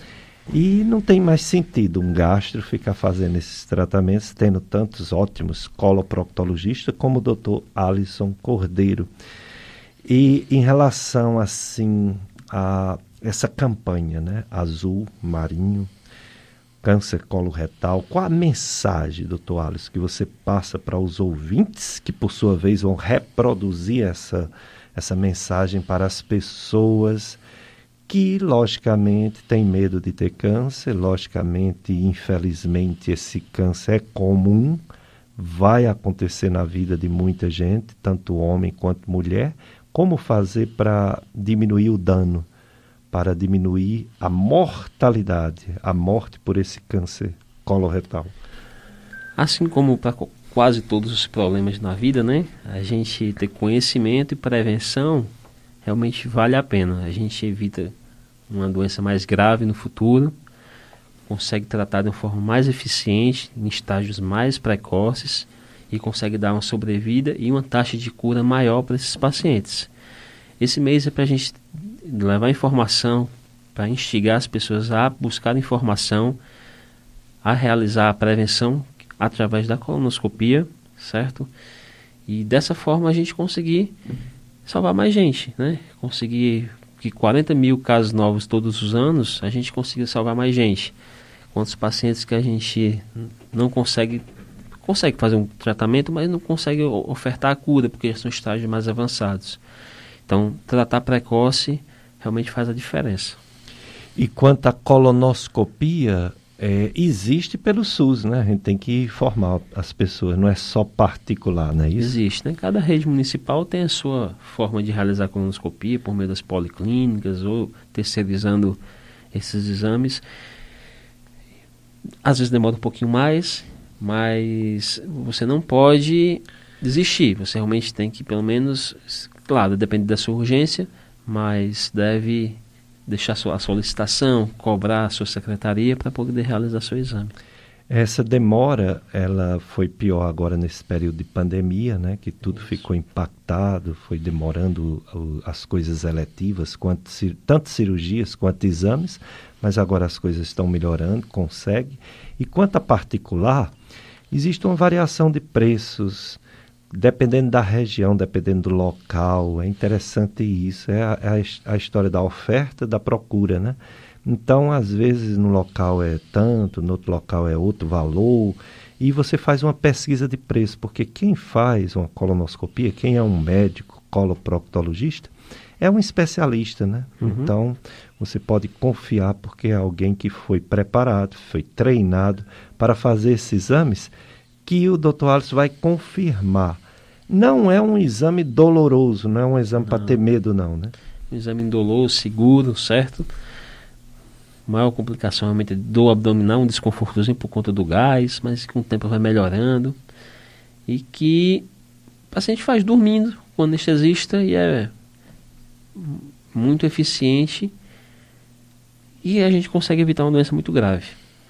E não tem mais sentido um gastro ficar fazendo esses tratamentos, tendo tantos ótimos coloproctologistas como o doutor Alisson Cordeiro. E em relação, assim, a essa campanha, né? Azul, marinho, câncer coloretal. Qual a mensagem, doutor Alisson, que você passa para os ouvintes, que por sua vez vão reproduzir essa, essa mensagem para as pessoas que, logicamente, têm medo de ter câncer, logicamente, infelizmente, esse câncer é comum, vai acontecer na vida de muita gente, tanto homem quanto mulher. Como fazer para diminuir o dano? Para diminuir a mortalidade, a morte por esse câncer coloretal. Assim como para quase todos os problemas na vida, né? A gente ter conhecimento e prevenção realmente vale a pena. A gente evita uma doença mais grave no futuro, consegue tratar de uma forma mais eficiente, em estágios mais precoces e consegue dar uma sobrevida e uma taxa de cura maior para esses pacientes. Esse mês é para a gente levar informação, para instigar as pessoas a buscar informação, a realizar a prevenção através da colonoscopia, certo? E dessa forma a gente conseguir salvar mais gente, né? Conseguir que 40 mil casos novos todos os anos, a gente consiga salvar mais gente. Quantos pacientes que a gente não consegue consegue fazer um tratamento, mas não consegue ofertar a cura, porque já são estágios mais avançados. Então, tratar precoce realmente faz a diferença. E quanto à colonoscopia, é, existe pelo SUS, né? A gente tem que informar as pessoas, não é só particular, não é isso? Existe, né? Cada rede municipal tem a sua forma de realizar a colonoscopia por meio das policlínicas ou terceirizando esses exames. Às vezes demora um pouquinho mais, mas você não pode desistir. Você realmente tem que, pelo menos, claro, depende da sua urgência, mas deve deixar sua solicitação, cobrar a sua secretaria para poder realizar seu exame. Essa demora, ela foi pior agora nesse período de pandemia, né, que tudo Isso. ficou impactado, foi demorando as coisas eletivas, quanto, tanto cirurgias quanto exames, mas agora as coisas estão melhorando, consegue. E quanto a particular, existe uma variação de preços, dependendo da região, dependendo do local, é interessante isso. É a, é a, história da oferta, da procura, né? Então, às vezes, no local é tanto, no outro local é outro valor, e você faz uma pesquisa de preço, porque quem faz uma colonoscopia, quem é um médico coloproctologista, é um especialista, né? Uhum. Então, você pode confiar porque é alguém que foi preparado, foi treinado para fazer esses exames que o Dr. Alisson vai confirmar não é um exame doloroso, não é um exame para ter medo, não, né? Um exame indolor, seguro, certo? A maior complicação realmente é dor abdominal, um desconfortozinho por conta do gás, mas com o tempo vai melhorando. E que o paciente faz dormindo com anestesista e é muito eficiente e a gente consegue evitar uma doença muito grave,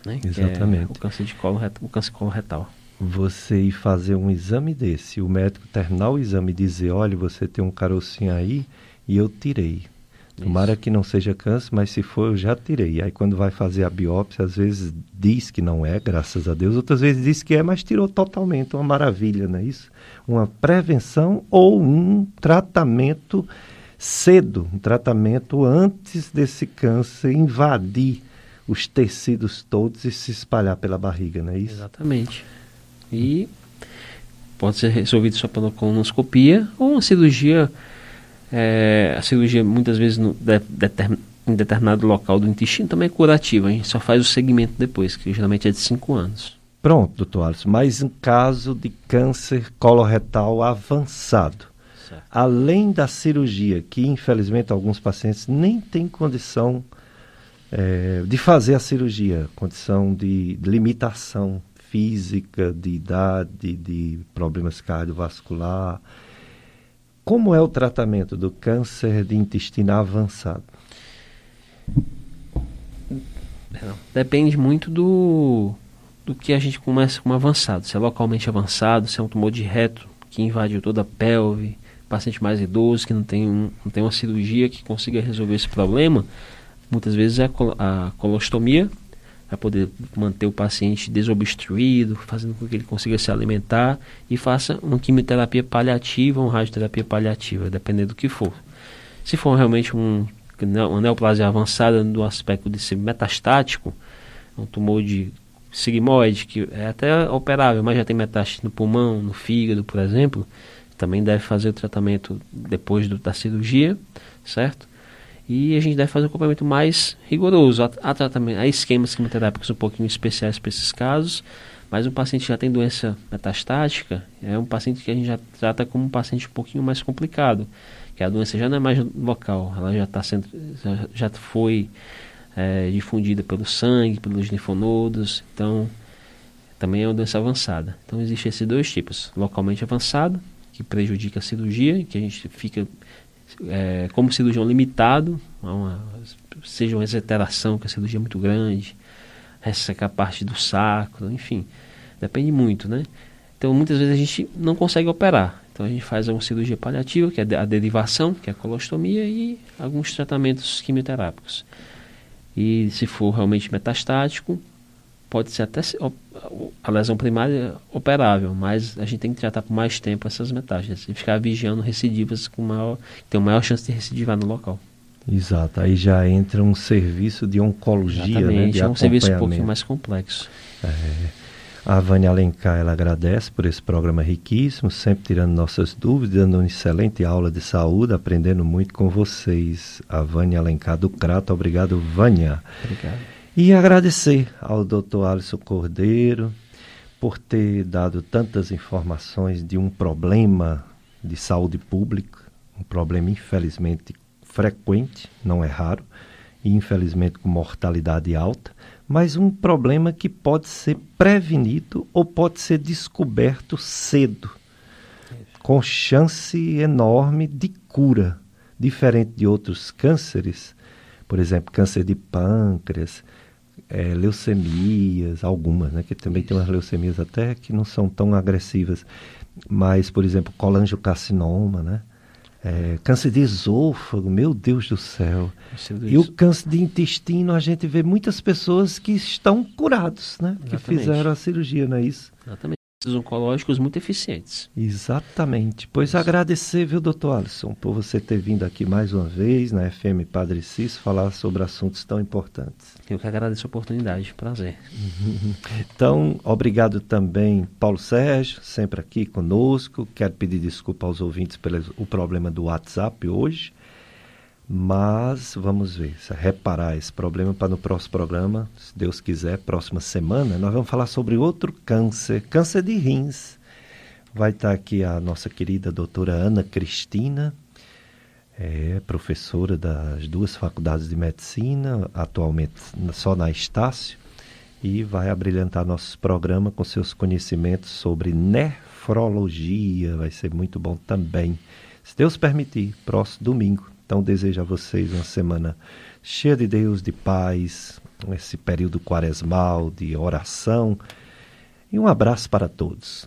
né? Exatamente. É o câncer de colo, o câncer coloretal você ir fazer um exame desse, o médico terminar o exame e dizer, olha, você tem um carocinho aí e eu tirei. Tomara Isso. que não seja câncer, mas se for, eu já tirei. Aí quando vai fazer a biópsia, às vezes diz que não é, graças a Deus, outras vezes diz que é, mas tirou totalmente. Uma maravilha, não é isso? Uma prevenção ou um tratamento cedo, um tratamento antes desse câncer invadir os tecidos todos e se espalhar pela barriga, não é isso? Exatamente. E pode ser resolvido só pela colonoscopia ou uma cirurgia. É, a cirurgia muitas vezes no, de, de, em determinado local do intestino também é curativa. A gente só faz o segmento depois, que geralmente é de 5 anos. Pronto, doutor Alisson. Mais um caso de câncer coloretal avançado. Certo. Além da cirurgia, que infelizmente alguns pacientes nem têm condição é, de fazer a cirurgia, condição de limitação física, de idade, de problemas cardiovascular. Como é o tratamento do câncer de intestino avançado? Depende muito do, do que a gente começa como avançado. Se é localmente avançado, se é um tumor de reto que invadiu toda a pelve, paciente mais idoso que não tem, um, não tem uma cirurgia que consiga resolver esse problema, muitas vezes é a, a colostomia para poder manter o paciente desobstruído, fazendo com que ele consiga se alimentar e faça uma quimioterapia paliativa uma radioterapia paliativa, dependendo do que for. Se for realmente um uma neoplasia avançada no aspecto de ser metastático, um tumor de sigmoide, que é até operável, mas já tem metástase no pulmão, no fígado, por exemplo, também deve fazer o tratamento depois do, da cirurgia, certo? E a gente deve fazer um acompanhamento mais rigoroso, a, tratamento, a esquemas quimioterápicos um pouquinho especiais para esses casos, mas um paciente que já tem doença metastática é um paciente que a gente já trata como um paciente um pouquinho mais complicado, que a doença já não é mais local, ela já está sendo, já, já foi é, difundida pelo sangue, pelos linfonodos, então também é uma doença avançada. Então existem esses dois tipos, localmente avançado, que prejudica a cirurgia, que a gente fica é, como cirurgião limitado, uma, seja uma exeteração, que a cirurgia é muito grande, ressecar parte do sacro, enfim, depende muito, né? Então muitas vezes a gente não consegue operar. Então a gente faz uma cirurgia paliativa, que é a derivação, que é a colostomia, e alguns tratamentos quimioterápicos. E se for realmente metastático, pode ser até a lesão primária operável, mas a gente tem que tratar por mais tempo essas metástases e ficar vigiando recidivas com maior, tem maior chance de recidivar no local. Exato, aí já entra um serviço de oncologia, né, Exatamente, né, de é um serviço um pouquinho mais complexo. É. A Vânia Alencar, ela agradece por esse programa riquíssimo, sempre tirando nossas dúvidas, dando uma excelente aula de saúde, aprendendo muito com vocês. A Vânia Alencar do Crato, obrigado, Vânia. Obrigado. E agradecer ao Dr. Alisson Cordeiro por ter dado tantas informações de um problema de saúde pública, um problema infelizmente frequente, não é raro, e infelizmente com mortalidade alta mas um problema que pode ser prevenido ou pode ser descoberto cedo, com chance enorme de cura, diferente de outros cânceres, por exemplo, câncer de pâncreas, é, leucemias, algumas, né, que também Isso. tem umas leucemias até que não são tão agressivas, mas, por exemplo, colangiocarcinoma, né? É, câncer de esôfago, meu Deus do céu. E o câncer de intestino, a gente vê muitas pessoas que estão curados, né? Exatamente. Que fizeram a cirurgia, não é isso? Exatamente oncológicos muito eficientes. Exatamente. Pois Isso. agradecer, viu, doutor Alisson, por você ter vindo aqui mais uma vez na FM Padre Cis falar sobre assuntos tão importantes. Eu que agradeço a oportunidade, prazer. Então, obrigado também, Paulo Sérgio, sempre aqui conosco. Quero pedir desculpa aos ouvintes pelo o problema do WhatsApp hoje. Mas vamos ver, reparar esse problema para no próximo programa, se Deus quiser, próxima semana, nós vamos falar sobre outro câncer, câncer de rins. Vai estar aqui a nossa querida doutora Ana Cristina, é professora das duas faculdades de medicina, atualmente só na Estácio, e vai abrilhantar nosso programa com seus conhecimentos sobre nefrologia. Vai ser muito bom também. Se Deus permitir, próximo domingo então desejo a vocês uma semana cheia de Deus, de paz, esse período quaresmal de oração e um abraço para todos.